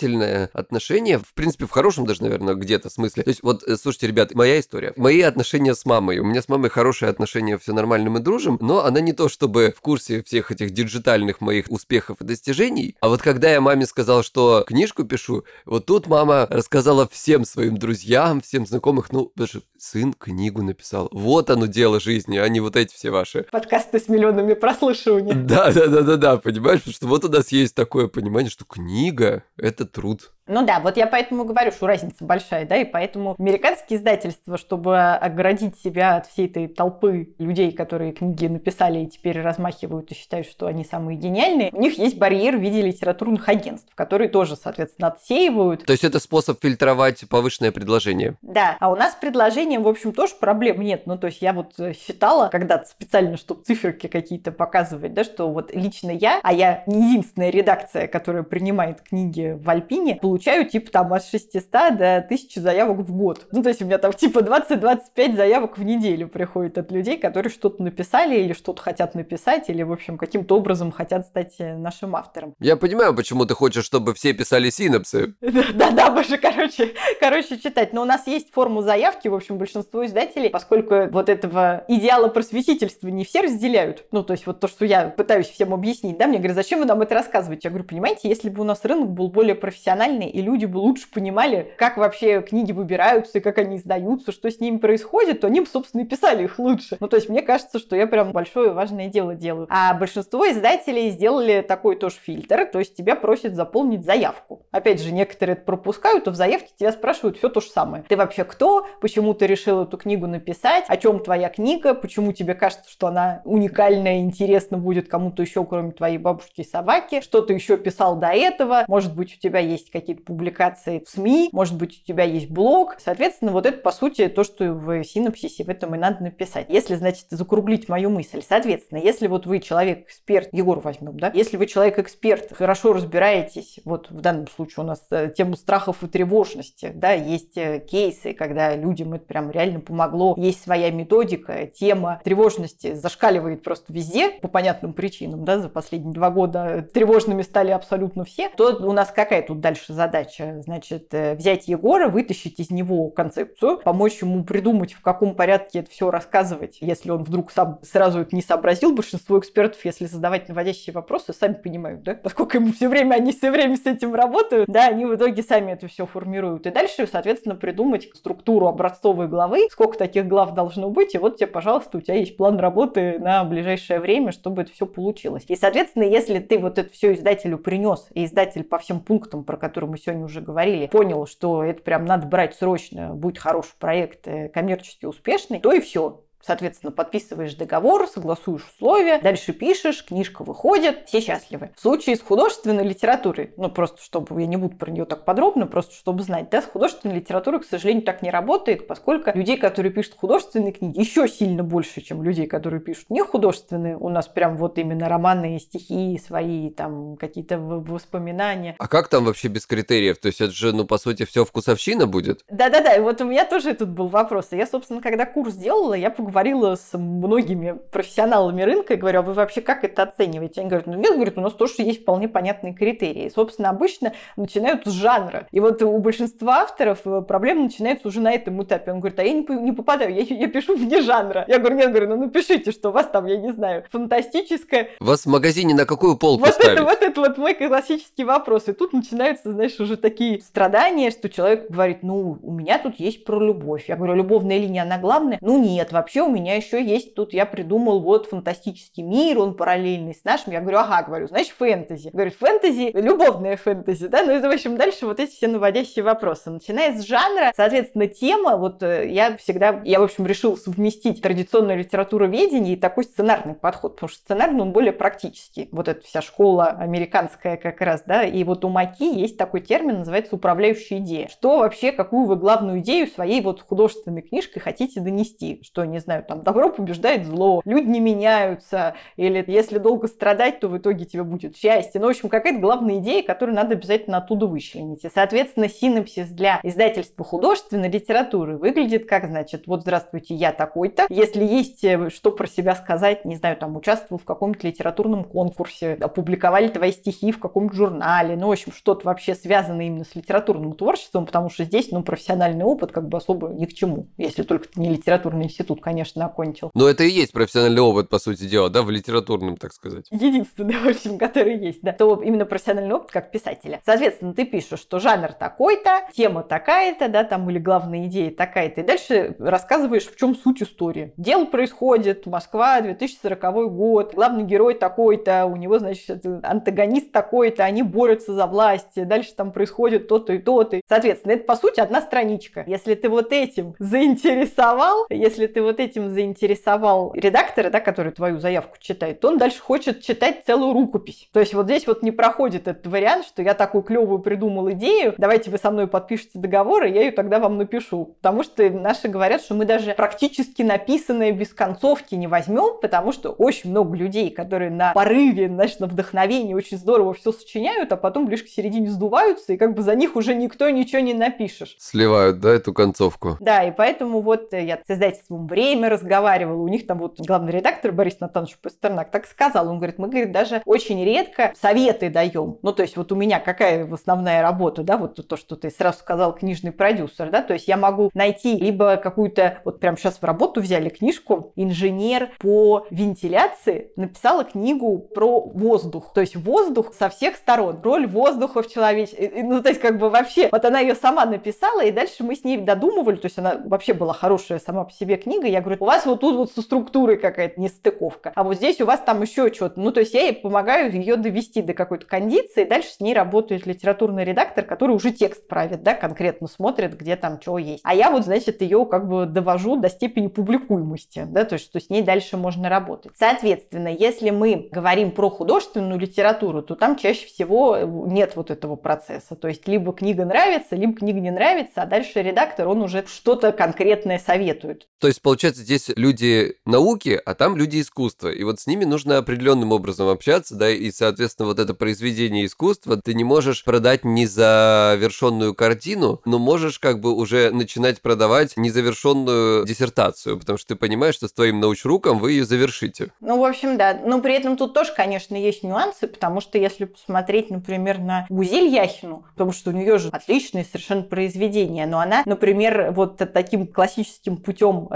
придыхательное отношение, в принципе, в хорошем даже, наверное, где-то смысле. То есть вот, э, слушайте, ребят, моя история. Мои отношения с мамой. У меня с мамой хорошие отношения, все нормально, мы дружим, но она не то чтобы в курсе всех этих диджитальных моих успехов и достижений, а вот когда я маме сказал, что книжку пишу, вот тут мама рассказала всем своим друзьям, всем знакомых, ну, даже сын книгу написал. Вот оно дело жизни, а не вот эти все ваши. Подкасты с миллионами прослушиваний. Да, да, да, да, да, понимаешь, потому что вот у нас есть такое понимание, что книга – это труд. Ну да, вот я поэтому говорю, что разница большая, да, и поэтому американские издательства, чтобы оградить себя от всей этой толпы людей, которые книги написали и теперь размахивают и считают, что они самые гениальные, у них есть барьер в виде литературных агентств, которые тоже, соответственно, отсеивают. То есть это способ фильтровать повышенное предложение? Да, а у нас предложением, в общем, тоже проблем нет. Ну, то есть я вот э, считала когда-то специально, чтобы циферки какие-то показывать, да, что вот лично я, а я не единственная редакция, которая принимает книги в Альпине, получаю типа там от 600 до 1000 заявок в год. Ну, то есть у меня там типа 20-25 заявок в неделю приходит от людей, которые что-то написали или что-то хотят написать, или, в общем, каким-то образом хотят стать э, нашим автором. Я понимаю, почему ты хочешь, чтобы все писали синапсы. Да-да, больше, короче, короче, читать. Но у нас есть форма заявки, в общем, большинство издателей, поскольку вот этого идеала просветительства не все разделяют. Ну, то есть вот то, что я пытаюсь всем объяснить, да, мне говорят, зачем вы нам это рассказываете? Я говорю, понимаете, если бы у нас рынок был более профессиональный, и люди бы лучше понимали, как вообще книги выбираются, как они издаются, что с ними происходит, то они бы, собственно, и писали их лучше. Ну, то есть мне кажется, что я прям большое важное дело делаю. А большинство издателей сделали такой тоже фильтр, то есть тебя просят заполнить заявку. Опять же, некоторые это пропускают, то в заявке тебя спрашивают все то же самое. Ты вообще кто? Почему ты решил эту книгу написать? О чем твоя книга? Почему тебе кажется, что она уникальная, интересна будет кому-то еще, кроме твоей бабушки и собаки? Что ты еще писал до этого? Может быть, у тебя есть какие-то публикации в СМИ? Может быть, у тебя есть блог? Соответственно, вот это, по сути, то, что в синапсисе в этом и надо написать. Если, значит, закруглить мою мысль, соответственно, если вот вы человек-эксперт, Егор возьмем, да, если вы человек-эксперт, хорошо разбираетесь, вот в данном случае у нас э, тему страхов и тревожности, да, есть э, кейсы, когда людям это прям реально помогло, есть своя методика, тема тревожности зашкаливает просто везде по понятным причинам, да, за последние два года тревожными стали абсолютно все, то у нас какая тут дальше задача? Значит, э, взять Егора, вытащить из него концепцию, помочь ему придумать, в каком порядке это все рассказывать, если он вдруг сам сразу это не сообразил. Большинство экспертов, если задавать наводящие вопросы, сами понимают, да, поскольку ему все время, они все время с этим работают, да, они в итоге сами это все формируют. И дальше, соответственно, придумать структуру образцовой главы, сколько таких глав должно быть, и вот тебе, пожалуйста, у тебя есть план работы на ближайшее время, чтобы это все получилось. И, соответственно, если ты вот это все издателю принес, и издатель по всем пунктам, про которые мы сегодня уже говорили, понял, что это прям надо брать срочно, будет хороший проект, э, коммерчески успешный, то и все. Соответственно, подписываешь договор, согласуешь условия, дальше пишешь, книжка выходит, все счастливы. В случае с художественной литературой, ну просто чтобы, я не буду про нее так подробно, просто чтобы знать, да, с художественной литературой, к сожалению, так не работает, поскольку людей, которые пишут художественные книги, еще сильно больше, чем людей, которые пишут не художественные. У нас прям вот именно романы, стихи свои, там какие-то воспоминания. А как там вообще без критериев? То есть это же, ну, по сути, все вкусовщина будет? Да-да-да, и вот у меня тоже тут был вопрос. Я, собственно, когда курс делала, я поговорила поговорила с многими профессионалами рынка и говорю, а вы вообще как это оцениваете? Они говорят, ну нет, говорит, у нас тоже есть вполне понятные критерии. И, собственно, обычно начинают с жанра. И вот у большинства авторов э, проблема начинается уже на этом этапе. Он говорит, а я не, не попадаю, я, я пишу вне жанра. Я говорю, нет, говорю, ну напишите, что у вас там, я не знаю, фантастическое. Вас в магазине на какую полку вот ставить? Это, вот это вот мой классический вопрос. И тут начинаются, знаешь, уже такие страдания, что человек говорит, ну, у меня тут есть про любовь. Я говорю, любовная линия, она главная? Ну, нет, вообще у меня еще есть тут, я придумал вот фантастический мир, он параллельный с нашим. Я говорю, ага, говорю, значит, фэнтези. Говорит, фэнтези, любовная фэнтези, да? Ну, это, в общем, дальше вот эти все наводящие вопросы. Начиная с жанра, соответственно, тема, вот э, я всегда, я, в общем, решил совместить традиционную литературоведение и такой сценарный подход, потому что сценарный, он более практический. Вот эта вся школа американская как раз, да, и вот у Маки есть такой термин, называется управляющая идея. Что вообще, какую вы главную идею своей вот художественной книжкой хотите донести? Что, не знаю, там, добро побеждает зло, люди не меняются, или если долго страдать, то в итоге тебе будет счастье. Ну, в общем, какая-то главная идея, которую надо обязательно оттуда вычленить. И, соответственно, синопсис для издательства художественной литературы выглядит как, значит, вот, здравствуйте, я такой-то. Если есть э, что про себя сказать, не знаю, там, участвовал в каком-то литературном конкурсе, опубликовали твои стихи в каком-то журнале, ну, в общем, что-то вообще связанное именно с литературным творчеством, потому что здесь, ну, профессиональный опыт как бы особо ни к чему, если только не литературный институт, конечно, окончил. Но это и есть профессиональный опыт, по сути дела, да, в литературном, так сказать. Единственный, в общем, который есть, да. То именно профессиональный опыт как писателя. Соответственно, ты пишешь, что жанр такой-то, тема такая-то, да, там, или главная идея такая-то, и дальше рассказываешь, в чем суть истории. Дело происходит, Москва, 2040 год, главный герой такой-то, у него, значит, антагонист такой-то, они борются за власть, дальше там происходит то-то и то-то. Соответственно, это, по сути, одна страничка. Если ты вот этим заинтересовал, если ты вот этим заинтересовал редактора, да, который твою заявку читает, то он дальше хочет читать целую рукопись. То есть вот здесь вот не проходит этот вариант, что я такую клевую придумал идею, давайте вы со мной подпишите договор, и я ее тогда вам напишу. Потому что наши говорят, что мы даже практически написанное без концовки не возьмем, потому что очень много людей, которые на порыве, значит, на вдохновении очень здорово все сочиняют, а потом ближе к середине сдуваются, и как бы за них уже никто ничего не напишешь. Сливают, да, эту концовку? Да, и поэтому вот я с издательством «Время» разговаривала, у них там вот главный редактор Борис Натанович Пастернак так сказал, он говорит, мы, говорит, даже очень редко советы даем. Ну, то есть вот у меня какая основная работа, да, вот то, что ты сразу сказал, книжный продюсер, да, то есть я могу найти либо какую-то, вот прям сейчас в работу взяли книжку, инженер по вентиляции написала книгу про воздух, то есть воздух со всех сторон, роль воздуха в человечестве, ну, то есть как бы вообще, вот она ее сама написала, и дальше мы с ней додумывали, то есть она вообще была хорошая сама по себе книга, я говорю, у вас вот тут вот со структурой какая-то нестыковка, а вот здесь у вас там еще что-то, ну, то есть я ей помогаю ее довести до какой-то кондиции, дальше с ней работает литературный редактор, который уже текст правит, да, конкретно смотрит, где там что есть. А я вот, значит, ее как бы довожу до степени публикуемости, да, то есть что с ней дальше можно работать. Соответственно, если мы говорим про художественную литературу, то там чаще всего нет вот этого процесса. То есть либо книга нравится, либо книга не нравится, а дальше редактор, он уже что-то конкретное советует. То есть, получается, здесь люди науки, а там люди искусства. И вот с ними нужно определенным образом общаться, да, и, соответственно, вот это произведение искусства ты не можешь продать незавершенную картину, но можешь как бы уже начинать продавать незавершенную диссертацию, потому что ты понимаешь, что с твоим научруком вы ее завершите. Ну, в общем, да. Но при этом тут тоже, конечно, есть нюансы, потому что если посмотреть, например, на Гузель Яхину, потому что у нее же отличные совершенно произведения, но она, например, вот таким классическим путем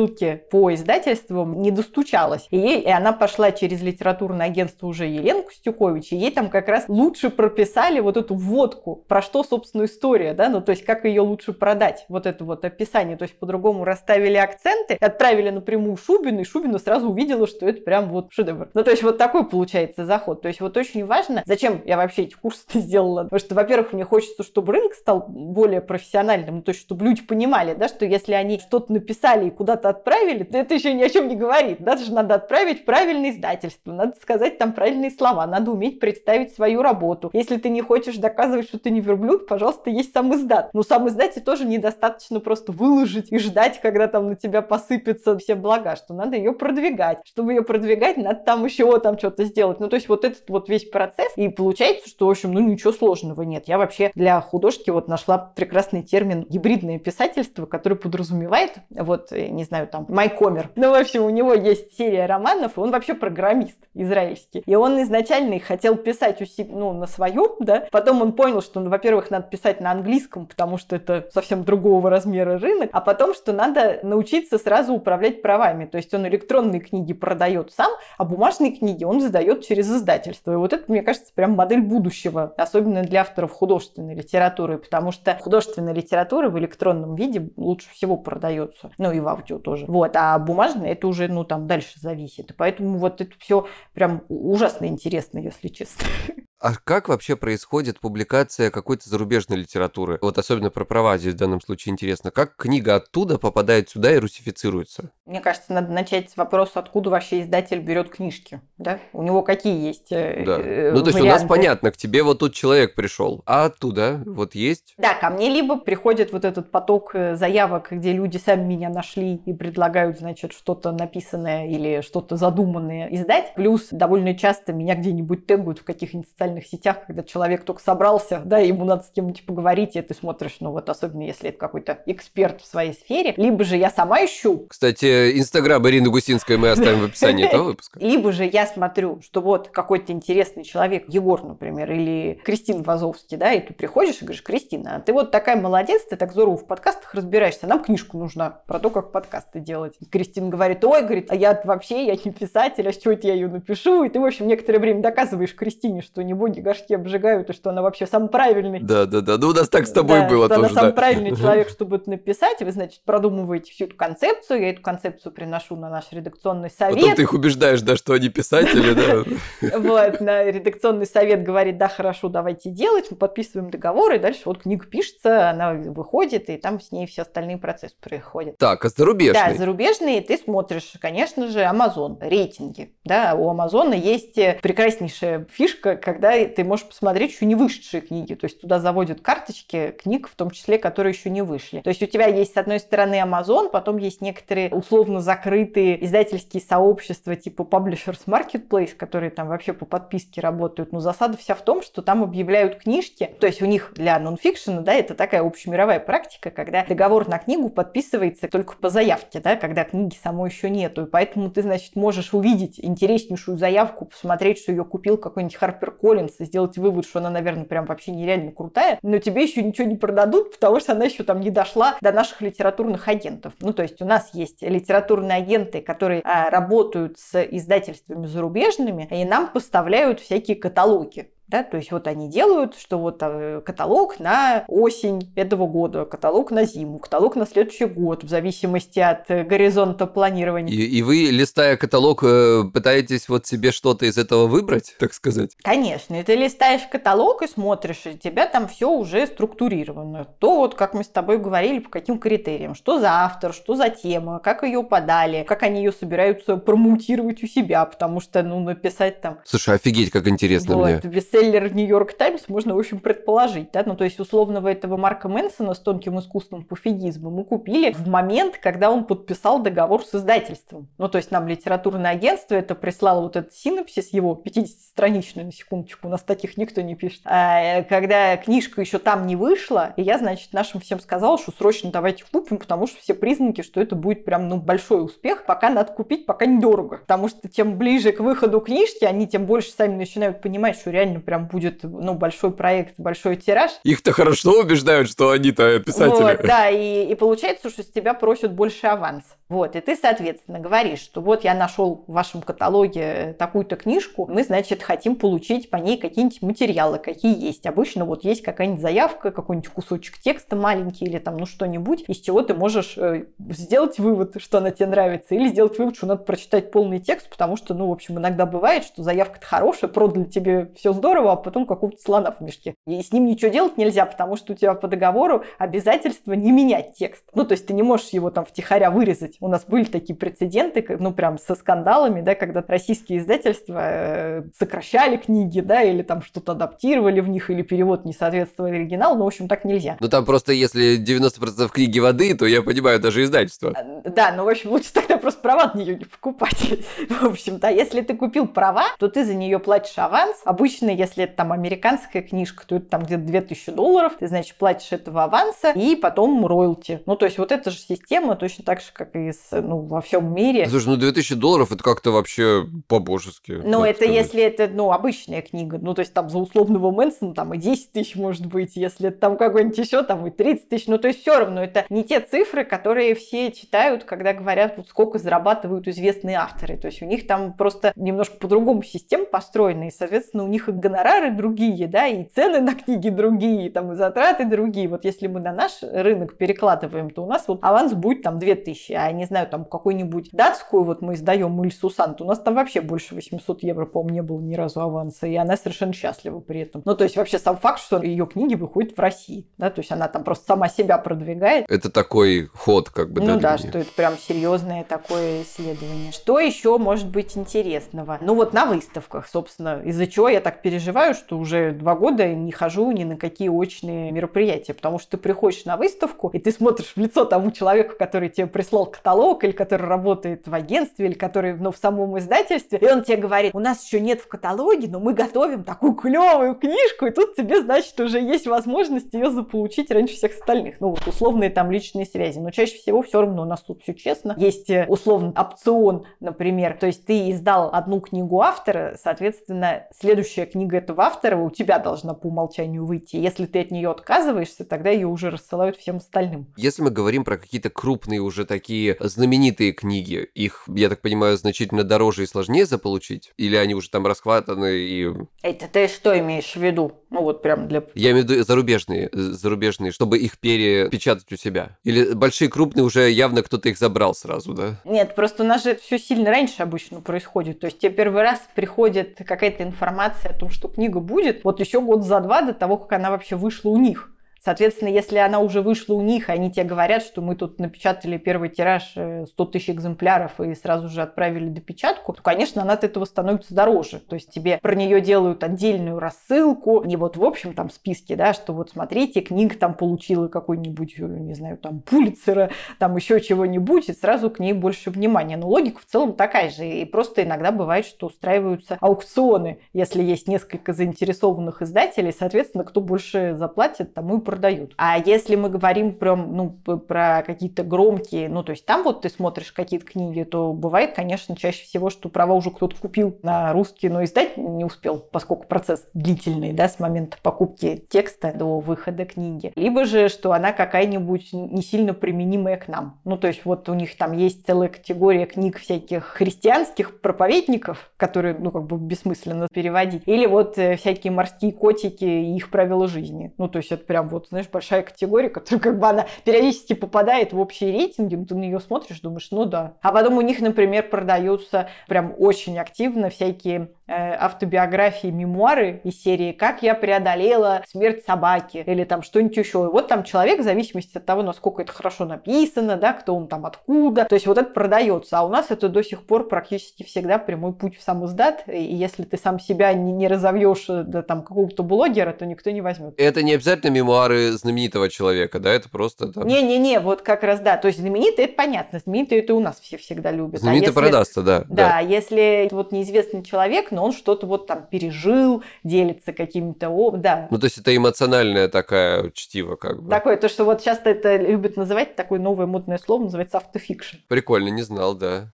рассылки по издательствам не достучалась. И, ей, и она пошла через литературное агентство уже Елену Костюкович, и ей там как раз лучше прописали вот эту вводку, про что, собственно, история, да, ну, то есть как ее лучше продать, вот это вот описание, то есть по-другому расставили акценты, отправили напрямую Шубину, и Шубина сразу увидела, что это прям вот шедевр. Ну, то есть вот такой получается заход. То есть вот очень важно, зачем я вообще эти курсы сделала, потому что, во-первых, мне хочется, чтобы рынок стал более профессиональным, ну, то есть чтобы люди понимали, да, что если они что-то написали и куда-то отправили, то это еще ни о чем не говорит. Даже надо отправить правильное издательство, надо сказать там правильные слова, надо уметь представить свою работу. Если ты не хочешь доказывать, что ты не верблюд, пожалуйста, есть сам издат. Но сам издате тоже недостаточно просто выложить и ждать, когда там на тебя посыпятся все блага, что надо ее продвигать. Чтобы ее продвигать, надо там еще там что-то сделать. Ну, то есть вот этот вот весь процесс. И получается, что, в общем, ну, ничего сложного нет. Я вообще для художки вот нашла прекрасный термин гибридное писательство, который подразумевает, вот, не знаю, знаю, там, Майкомер. Ну, в общем, у него есть серия романов, и он вообще программист израильский. И он изначально их хотел писать у себя, ну, на своем, да. Потом он понял, что, ну, во-первых, надо писать на английском, потому что это совсем другого размера рынок, а потом, что надо научиться сразу управлять правами. То есть он электронные книги продает сам, а бумажные книги он издает через издательство. И вот это, мне кажется, прям модель будущего, особенно для авторов художественной литературы, потому что художественная литература в электронном виде лучше всего продается. Ну и в аудио тоже. Вот. А бумажная это уже, ну, там дальше зависит. Поэтому вот это все прям ужасно интересно, если честно. А как вообще происходит публикация какой-то зарубежной литературы? Вот особенно про права здесь в данном случае интересно. Как книга оттуда попадает сюда и русифицируется? Мне кажется, надо начать с вопроса, откуда вообще издатель берет книжки. Да? У него какие есть э, да. Ну, то есть варианты? у нас понятно, к тебе вот тут человек пришел, а оттуда вот есть? Да, ко мне либо приходит вот этот поток э, заявок, где люди сами меня нашли и предлагают, значит, что-то написанное или что-то задуманное издать. Плюс довольно часто меня где-нибудь тегают в каких-нибудь социальных сетях, когда человек только собрался, да, ему надо с кем-нибудь поговорить, и ты смотришь, ну вот особенно если это какой-то эксперт в своей сфере, либо же я сама ищу. Кстати, инстаграм Ирины Гусинской мы оставим в описании этого выпуска. Либо же я смотрю, что вот какой-то интересный человек, Егор, например, или Кристина Вазовский, да, и ты приходишь и говоришь, Кристина, ты вот такая молодец, ты так здорово в подкастах разбираешься, нам книжку нужна про то, как подкасты делать. И Кристина говорит, ой, говорит, а я вообще, я не писатель, а с чего я ее напишу? И ты, в общем, некоторое время доказываешь Кристине, что не боги горшки обжигают, и что она вообще самый правильный. Да, да, да. Ну, у нас так с тобой да, было что тоже. Она самый правильный человек, чтобы это написать. И вы, значит, продумываете всю эту концепцию. Я эту концепцию приношу на наш редакционный совет. Потом ты их убеждаешь, да, что они писатели, да. Вот, на редакционный совет говорит, да, хорошо, давайте делать. Мы подписываем договор, и дальше вот книга пишется, она выходит, и там с ней все остальные процессы происходят. Так, а зарубежные? Да, зарубежные ты смотришь, конечно же, Amazon, рейтинги. Да, у Амазона есть прекраснейшая фишка, когда ты можешь посмотреть еще не вышедшие книги. То есть туда заводят карточки книг, в том числе, которые еще не вышли. То есть у тебя есть, с одной стороны, Amazon, потом есть некоторые условно закрытые издательские сообщества типа Publishers Marketplace, которые там вообще по подписке работают. Но засада вся в том, что там объявляют книжки. То есть у них для нонфикшена, да, это такая общемировая практика, когда договор на книгу подписывается только по заявке, да, когда книги самой еще нету. И поэтому ты, значит, можешь увидеть интереснейшую заявку, посмотреть, что ее купил какой-нибудь Харпер Коллинс и сделать вывод, что она, наверное, прям вообще нереально крутая, но тебе еще ничего не продадут, потому что она еще там не дошла до наших литературных агентов. Ну, то есть у нас есть литературные агенты, которые а, работают с издательствами зарубежными, и нам поставляют всякие каталоги. Да, то есть вот они делают, что вот э, каталог на осень этого года, каталог на зиму, каталог на следующий год, в зависимости от э, горизонта планирования. И, и вы, листая каталог, э, пытаетесь вот себе что-то из этого выбрать, так сказать? Конечно, и ты листаешь каталог и смотришь, и у тебя там все уже структурировано. То вот, как мы с тобой говорили, по каким критериям, что за автор, что за тема, как ее подали, как они ее собираются промутировать у себя, потому что, ну, написать там... Слушай, офигеть, как интересно вот, мне бестселлер Нью-Йорк Таймс можно, в общем, предположить. Да? Ну, то есть, условного этого Марка Мэнсона с тонким искусством пофигизма мы купили в момент, когда он подписал договор с издательством. Ну, то есть, нам литературное агентство это прислало вот этот синопсис его, 50-страничный, на секундочку, у нас таких никто не пишет. А, когда книжка еще там не вышла, и я, значит, нашим всем сказала, что срочно давайте купим, потому что все признаки, что это будет прям, ну, большой успех. Пока надо купить, пока недорого. Потому что чем ближе к выходу книжки, они тем больше сами начинают понимать, что реально прям будет ну, большой проект, большой тираж. Их-то хорошо убеждают, что они-то писатели. Вот, да, и, и получается, что с тебя просят больше аванс. Вот, и ты, соответственно, говоришь, что вот я нашел в вашем каталоге такую-то книжку, мы, значит, хотим получить по ней какие-нибудь материалы, какие есть. Обычно вот есть какая-нибудь заявка, какой-нибудь кусочек текста маленький или там, ну, что-нибудь, из чего ты можешь э, сделать вывод, что она тебе нравится, или сделать вывод, что надо прочитать полный текст, потому что, ну, в общем, иногда бывает, что заявка-то хорошая, продали тебе все здорово, а потом какого-то слона в мешке. И с ним ничего делать нельзя, потому что у тебя по договору обязательство не менять текст. Ну, то есть ты не можешь его там втихаря вырезать у нас были такие прецеденты, ну, прям со скандалами, да, когда российские издательства э, сокращали книги, да, или там что-то адаптировали в них, или перевод не соответствовал оригиналу, ну, в общем, так нельзя. Ну, там просто, если 90% книги воды, то я понимаю, даже издательство. Э, да, ну, в общем, лучше тогда просто права на нее не покупать. в общем, да, если ты купил права, то ты за нее платишь аванс. Обычно, если это там американская книжка, то это там где-то 2000 долларов, ты, значит, платишь этого аванса, и потом роялти. Ну, то есть вот эта же система точно так же, как и из, ну, во всем мире. Слушай, ну 2000 долларов это как-то вообще по-божески. Ну, это сказать. если это, ну, обычная книга. Ну, то есть там за условного Мэнсона там и 10 тысяч может быть, если это там какой-нибудь еще, там и 30 тысяч. Ну, то есть все равно это не те цифры, которые все читают, когда говорят, вот сколько зарабатывают известные авторы. То есть у них там просто немножко по-другому система построена, и, соответственно, у них и гонорары другие, да, и цены на книги другие, и, там и затраты другие. Вот если мы на наш рынок перекладываем, то у нас вот аванс будет там 2000, а не знаю, там какой-нибудь датскую вот мы издаем Иль Сусант, у нас там вообще больше 800 евро, по-моему, не было ни разу аванса, и она совершенно счастлива при этом. Ну, то есть вообще сам факт, что ее книги выходят в России, да, то есть она там просто сама себя продвигает. Это такой ход, как бы, Ну да, что это прям серьезное такое исследование. Что еще может быть интересного? Ну вот на выставках, собственно, из-за чего я так переживаю, что уже два года не хожу ни на какие очные мероприятия, потому что ты приходишь на выставку, и ты смотришь в лицо тому человеку, который тебе прислал каталог, или который работает в агентстве, или который ну, в самом издательстве, и он тебе говорит, у нас еще нет в каталоге, но мы готовим такую клевую книжку, и тут тебе, значит, уже есть возможность ее заполучить раньше всех остальных. Ну вот условные там личные связи. Но чаще всего все равно у нас тут все честно. Есть э, условно опцион, например. То есть ты издал одну книгу автора, соответственно, следующая книга этого автора у тебя должна по умолчанию выйти. Если ты от нее отказываешься, тогда ее уже рассылают всем остальным. Если мы говорим про какие-то крупные уже такие знаменитые книги, их, я так понимаю, значительно дороже и сложнее заполучить? Или они уже там расхватаны и... Это ты что имеешь в виду? Ну вот прям для... Я имею в виду зарубежные, зарубежные, чтобы их перепечатать у себя. Или большие, крупные уже явно кто-то их забрал сразу, да? Нет, просто у нас же это все сильно раньше обычно происходит. То есть тебе первый раз приходит какая-то информация о том, что книга будет, вот еще год за два до того, как она вообще вышла у них. Соответственно, если она уже вышла у них, они тебе говорят, что мы тут напечатали первый тираж 100 э, тысяч экземпляров и сразу же отправили допечатку, то, конечно, она от этого становится дороже. То есть тебе про нее делают отдельную рассылку, не вот в общем там списке, да, что вот смотрите, книга там получила какой-нибудь, э, не знаю, там Пулицера, там еще чего-нибудь, и сразу к ней больше внимания. Но логика в целом такая же. И просто иногда бывает, что устраиваются аукционы, если есть несколько заинтересованных издателей, соответственно, кто больше заплатит, тому и продают. А если мы говорим прям, ну, про какие-то громкие, ну, то есть там вот ты смотришь какие-то книги, то бывает, конечно, чаще всего, что права уже кто-то купил на русский, но издать не успел, поскольку процесс длительный, да, с момента покупки текста до выхода книги. Либо же, что она какая-нибудь не сильно применимая к нам. Ну, то есть вот у них там есть целая категория книг всяких христианских проповедников, которые, ну, как бы бессмысленно переводить. Или вот э, всякие морские котики и их правила жизни. Ну, то есть это прям вот вот, знаешь, большая категория, которая как бы она периодически попадает в общие рейтинги, ну, ты на нее смотришь, думаешь, ну да. А потом у них, например, продаются прям очень активно всякие автобиографии, мемуары из серии «Как я преодолела смерть собаки» или там что-нибудь еще. И вот там человек, в зависимости от того, насколько это хорошо написано, да, кто он там откуда, то есть вот это продается. А у нас это до сих пор практически всегда прямой путь в сам издат. И если ты сам себя не, не разовьешь до там какого-то блогера, то никто не возьмет. Это не обязательно мемуары знаменитого человека, да, это просто там... Не-не-не, вот как раз, да. То есть знаменитый, это понятно, знаменитый это у нас все всегда любят. А знаменитый а если... продастся, да. Да, да, если вот неизвестный человек, но но он что-то вот там пережил, делится какими-то... Да. Ну, то есть это эмоциональная такая чтиво как бы. Такое, то, что вот часто это любят называть, такое новое модное слово, называется автофикшн. Прикольно, не знал, да.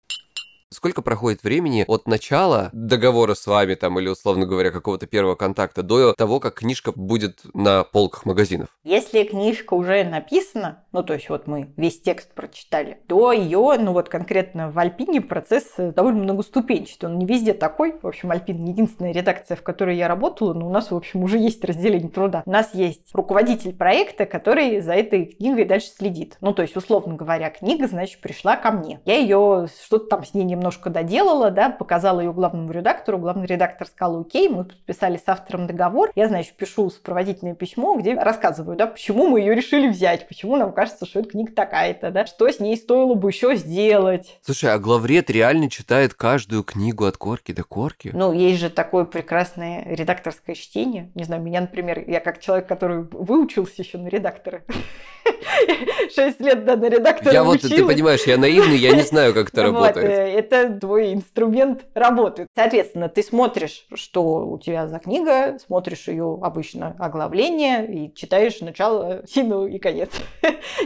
Сколько проходит времени от начала договора с вами, там, или, условно говоря, какого-то первого контакта, до того, как книжка будет на полках магазинов? Если книжка уже написана, ну, то есть вот мы весь текст прочитали, то ее, ну, вот конкретно в Альпине процесс довольно многоступенчатый. Он не везде такой. В общем, Альпин единственная редакция, в которой я работала, но у нас, в общем, уже есть разделение труда. У нас есть руководитель проекта, который за этой книгой дальше следит. Ну, то есть, условно говоря, книга, значит, пришла ко мне. Я ее что-то там с ней немножко доделала, да, показала ее главному редактору, главный редактор сказал, окей, мы подписали с автором договор, я, значит, пишу сопроводительное письмо, где рассказываю, да, почему мы ее решили взять, почему нам кажется, что эта книга такая-то, да, что с ней стоило бы еще сделать. Слушай, а главред реально читает каждую книгу от корки до корки? Ну, есть же такое прекрасное редакторское чтение. Не знаю, меня, например, я как человек, который выучился еще на редактора, шесть лет да, на редактора Я вот, ты понимаешь, я наивный, я не знаю, как это работает. Это это твой инструмент работы. Соответственно, ты смотришь, что у тебя за книга, смотришь ее обычно оглавление и читаешь начало, сину и конец.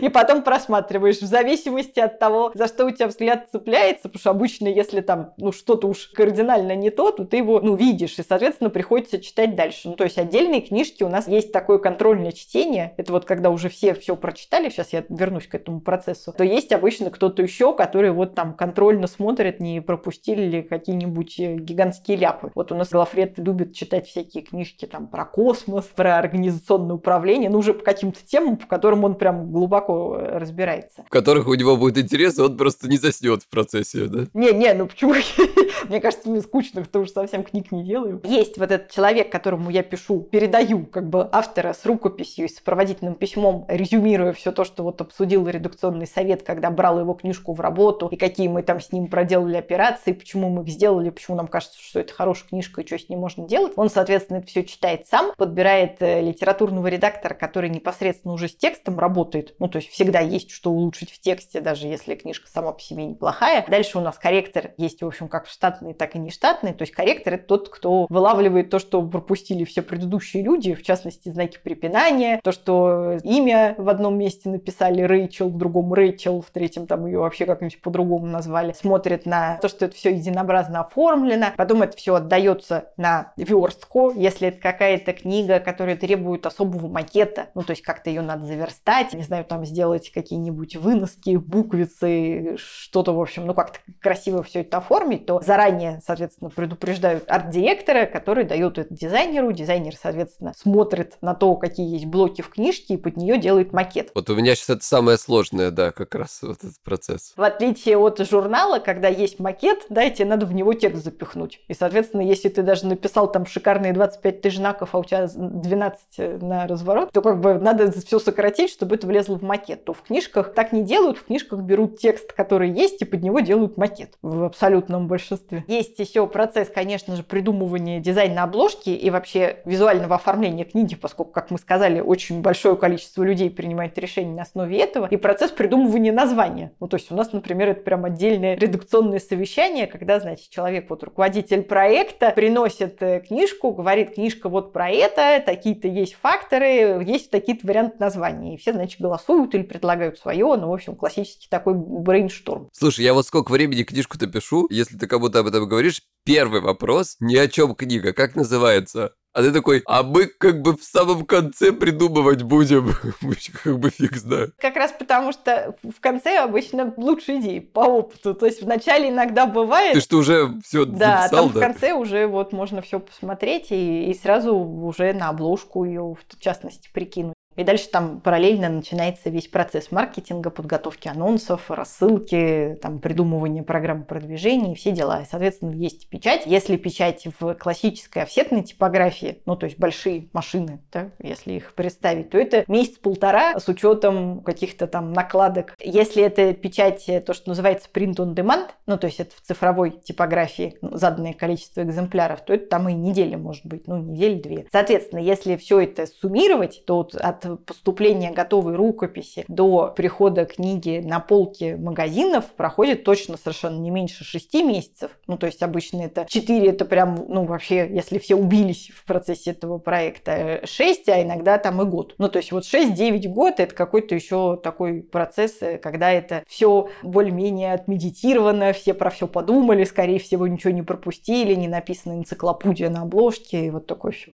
И потом просматриваешь в зависимости от того, за что у тебя взгляд цепляется, потому что обычно, если там, ну, что-то уж кардинально не то, то ты его, ну, видишь, и, соответственно, приходится читать дальше. Ну, то есть отдельные книжки у нас есть такое контрольное чтение, это вот когда уже все все прочитали, сейчас я вернусь к этому процессу, то есть обычно кто-то еще, который вот там контрольно смотрит, не пропустили ли какие-нибудь э, гигантские ляпы. Вот у нас Глафред любит читать всякие книжки там про космос, про организационное управление, ну уже по каким-то темам, по которым он прям глубоко э, разбирается. В которых у него будет интерес, он просто не заснет в процессе, да? Не-не, ну почему? Мне кажется, мне скучно, потому что совсем книг не делаю. Есть вот этот человек, которому я пишу, передаю как бы автора с рукописью и сопроводительным письмом, резюмируя все то, что вот обсудил редакционный совет, когда брал его книжку в работу, и какие мы там с ним проделали операции, почему мы их сделали, почему нам кажется, что это хорошая книжка, и что с ней можно делать. Он, соответственно, это все читает сам, подбирает э, литературного редактора, который непосредственно уже с текстом работает. Ну, то есть всегда есть что улучшить в тексте, даже если книжка сама по себе неплохая. Дальше у нас корректор есть, в общем, как в штатный, так и не штатный. То есть корректор – это тот, кто вылавливает то, что пропустили все предыдущие люди, в частности, знаки препинания, то, что имя в одном месте написали Рэйчел, в другом Рэйчел, в третьем там ее вообще как-нибудь по-другому назвали. Смотрит на то, что это все единообразно оформлено. Потом это все отдается на верстку. Если это какая-то книга, которая требует особого макета, ну, то есть как-то ее надо заверстать, не знаю, там сделать какие-нибудь выноски, буквицы, что-то, в общем, ну, как-то красиво все это оформить, то заранее, соответственно, предупреждают арт-директора, который дает это дизайнеру. Дизайнер, соответственно, смотрит на то, какие есть блоки в книжке, и под нее делает макет. Вот у меня сейчас это самое сложное, да, как раз вот этот процесс. В отличие от журнала, когда есть макет, да, и тебе надо в него текст запихнуть. И, соответственно, если ты даже написал там шикарные 25 тысяч знаков, а у тебя 12 на разворот, то как бы надо все сократить, чтобы это влезло в макет. То в книжках так не делают, в книжках берут текст, который есть, и под него делают макет в абсолютном большинстве. Есть еще процесс, конечно же, придумывания дизайна обложки и вообще визуального оформления книги, поскольку, как мы сказали, очень большое количество людей принимает решения на основе этого, и процесс придумывания названия. Ну, то есть у нас, например, это прям отдельное редакционное совещание, когда, значит, человек, вот руководитель проекта, приносит э, книжку, говорит, книжка вот про это, такие-то есть факторы, есть такие-то варианты названия. И все, значит, голосуют или предлагают свое, ну, в общем, классический такой брейншторм. Слушай, я вот сколько времени книжку-то пишу, если ты кому-то об этом говоришь, первый вопрос, не о чем книга, как называется? А ты такой, а мы как бы в самом конце придумывать будем. как бы фиг знает. Как раз потому, что в конце обычно лучшие идеи по опыту. То есть вначале иногда бывает... Ты что, уже все да, записал, там да? в конце уже вот можно все посмотреть и, и сразу уже на обложку ее, в частности, прикинуть. И дальше там параллельно начинается весь процесс маркетинга, подготовки анонсов, рассылки, там, придумывания программы продвижения и все дела. И, соответственно, есть печать. Если печать в классической офсетной типографии, ну, то есть большие машины, да, если их представить, то это месяц-полтора с учетом каких-то там накладок. Если это печать, то, что называется print on demand, ну, то есть это в цифровой типографии ну, заданное количество экземпляров, то это там и недели может быть, ну, недели-две. Соответственно, если все это суммировать, то вот от поступления готовой рукописи до прихода книги на полки магазинов проходит точно совершенно не меньше 6 месяцев. Ну, то есть обычно это 4, это прям, ну, вообще, если все убились в процессе этого проекта, 6, а иногда там и год. Ну, то есть вот 6-9 год это какой-то еще такой процесс, когда это все более-менее отмедитировано, все про все подумали, скорее всего, ничего не пропустили, не написана энциклопедия на обложке, и вот такой все.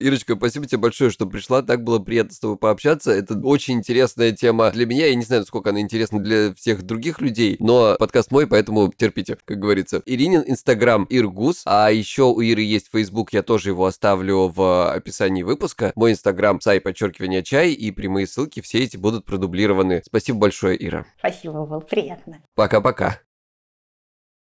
Ирочка, спасибо тебе большое, что пришла. Так было приятно с тобой пообщаться. Это очень интересная тема для меня. Я не знаю, насколько она интересна для всех других людей, но подкаст мой, поэтому терпите, как говорится. Иринин Инстаграм Иргус, а еще у Иры есть Фейсбук, я тоже его оставлю в описании выпуска. Мой Инстаграм, сай, подчеркивание, чай, и прямые ссылки, все эти будут продублированы. Спасибо большое, Ира. Спасибо, было приятно. Пока-пока.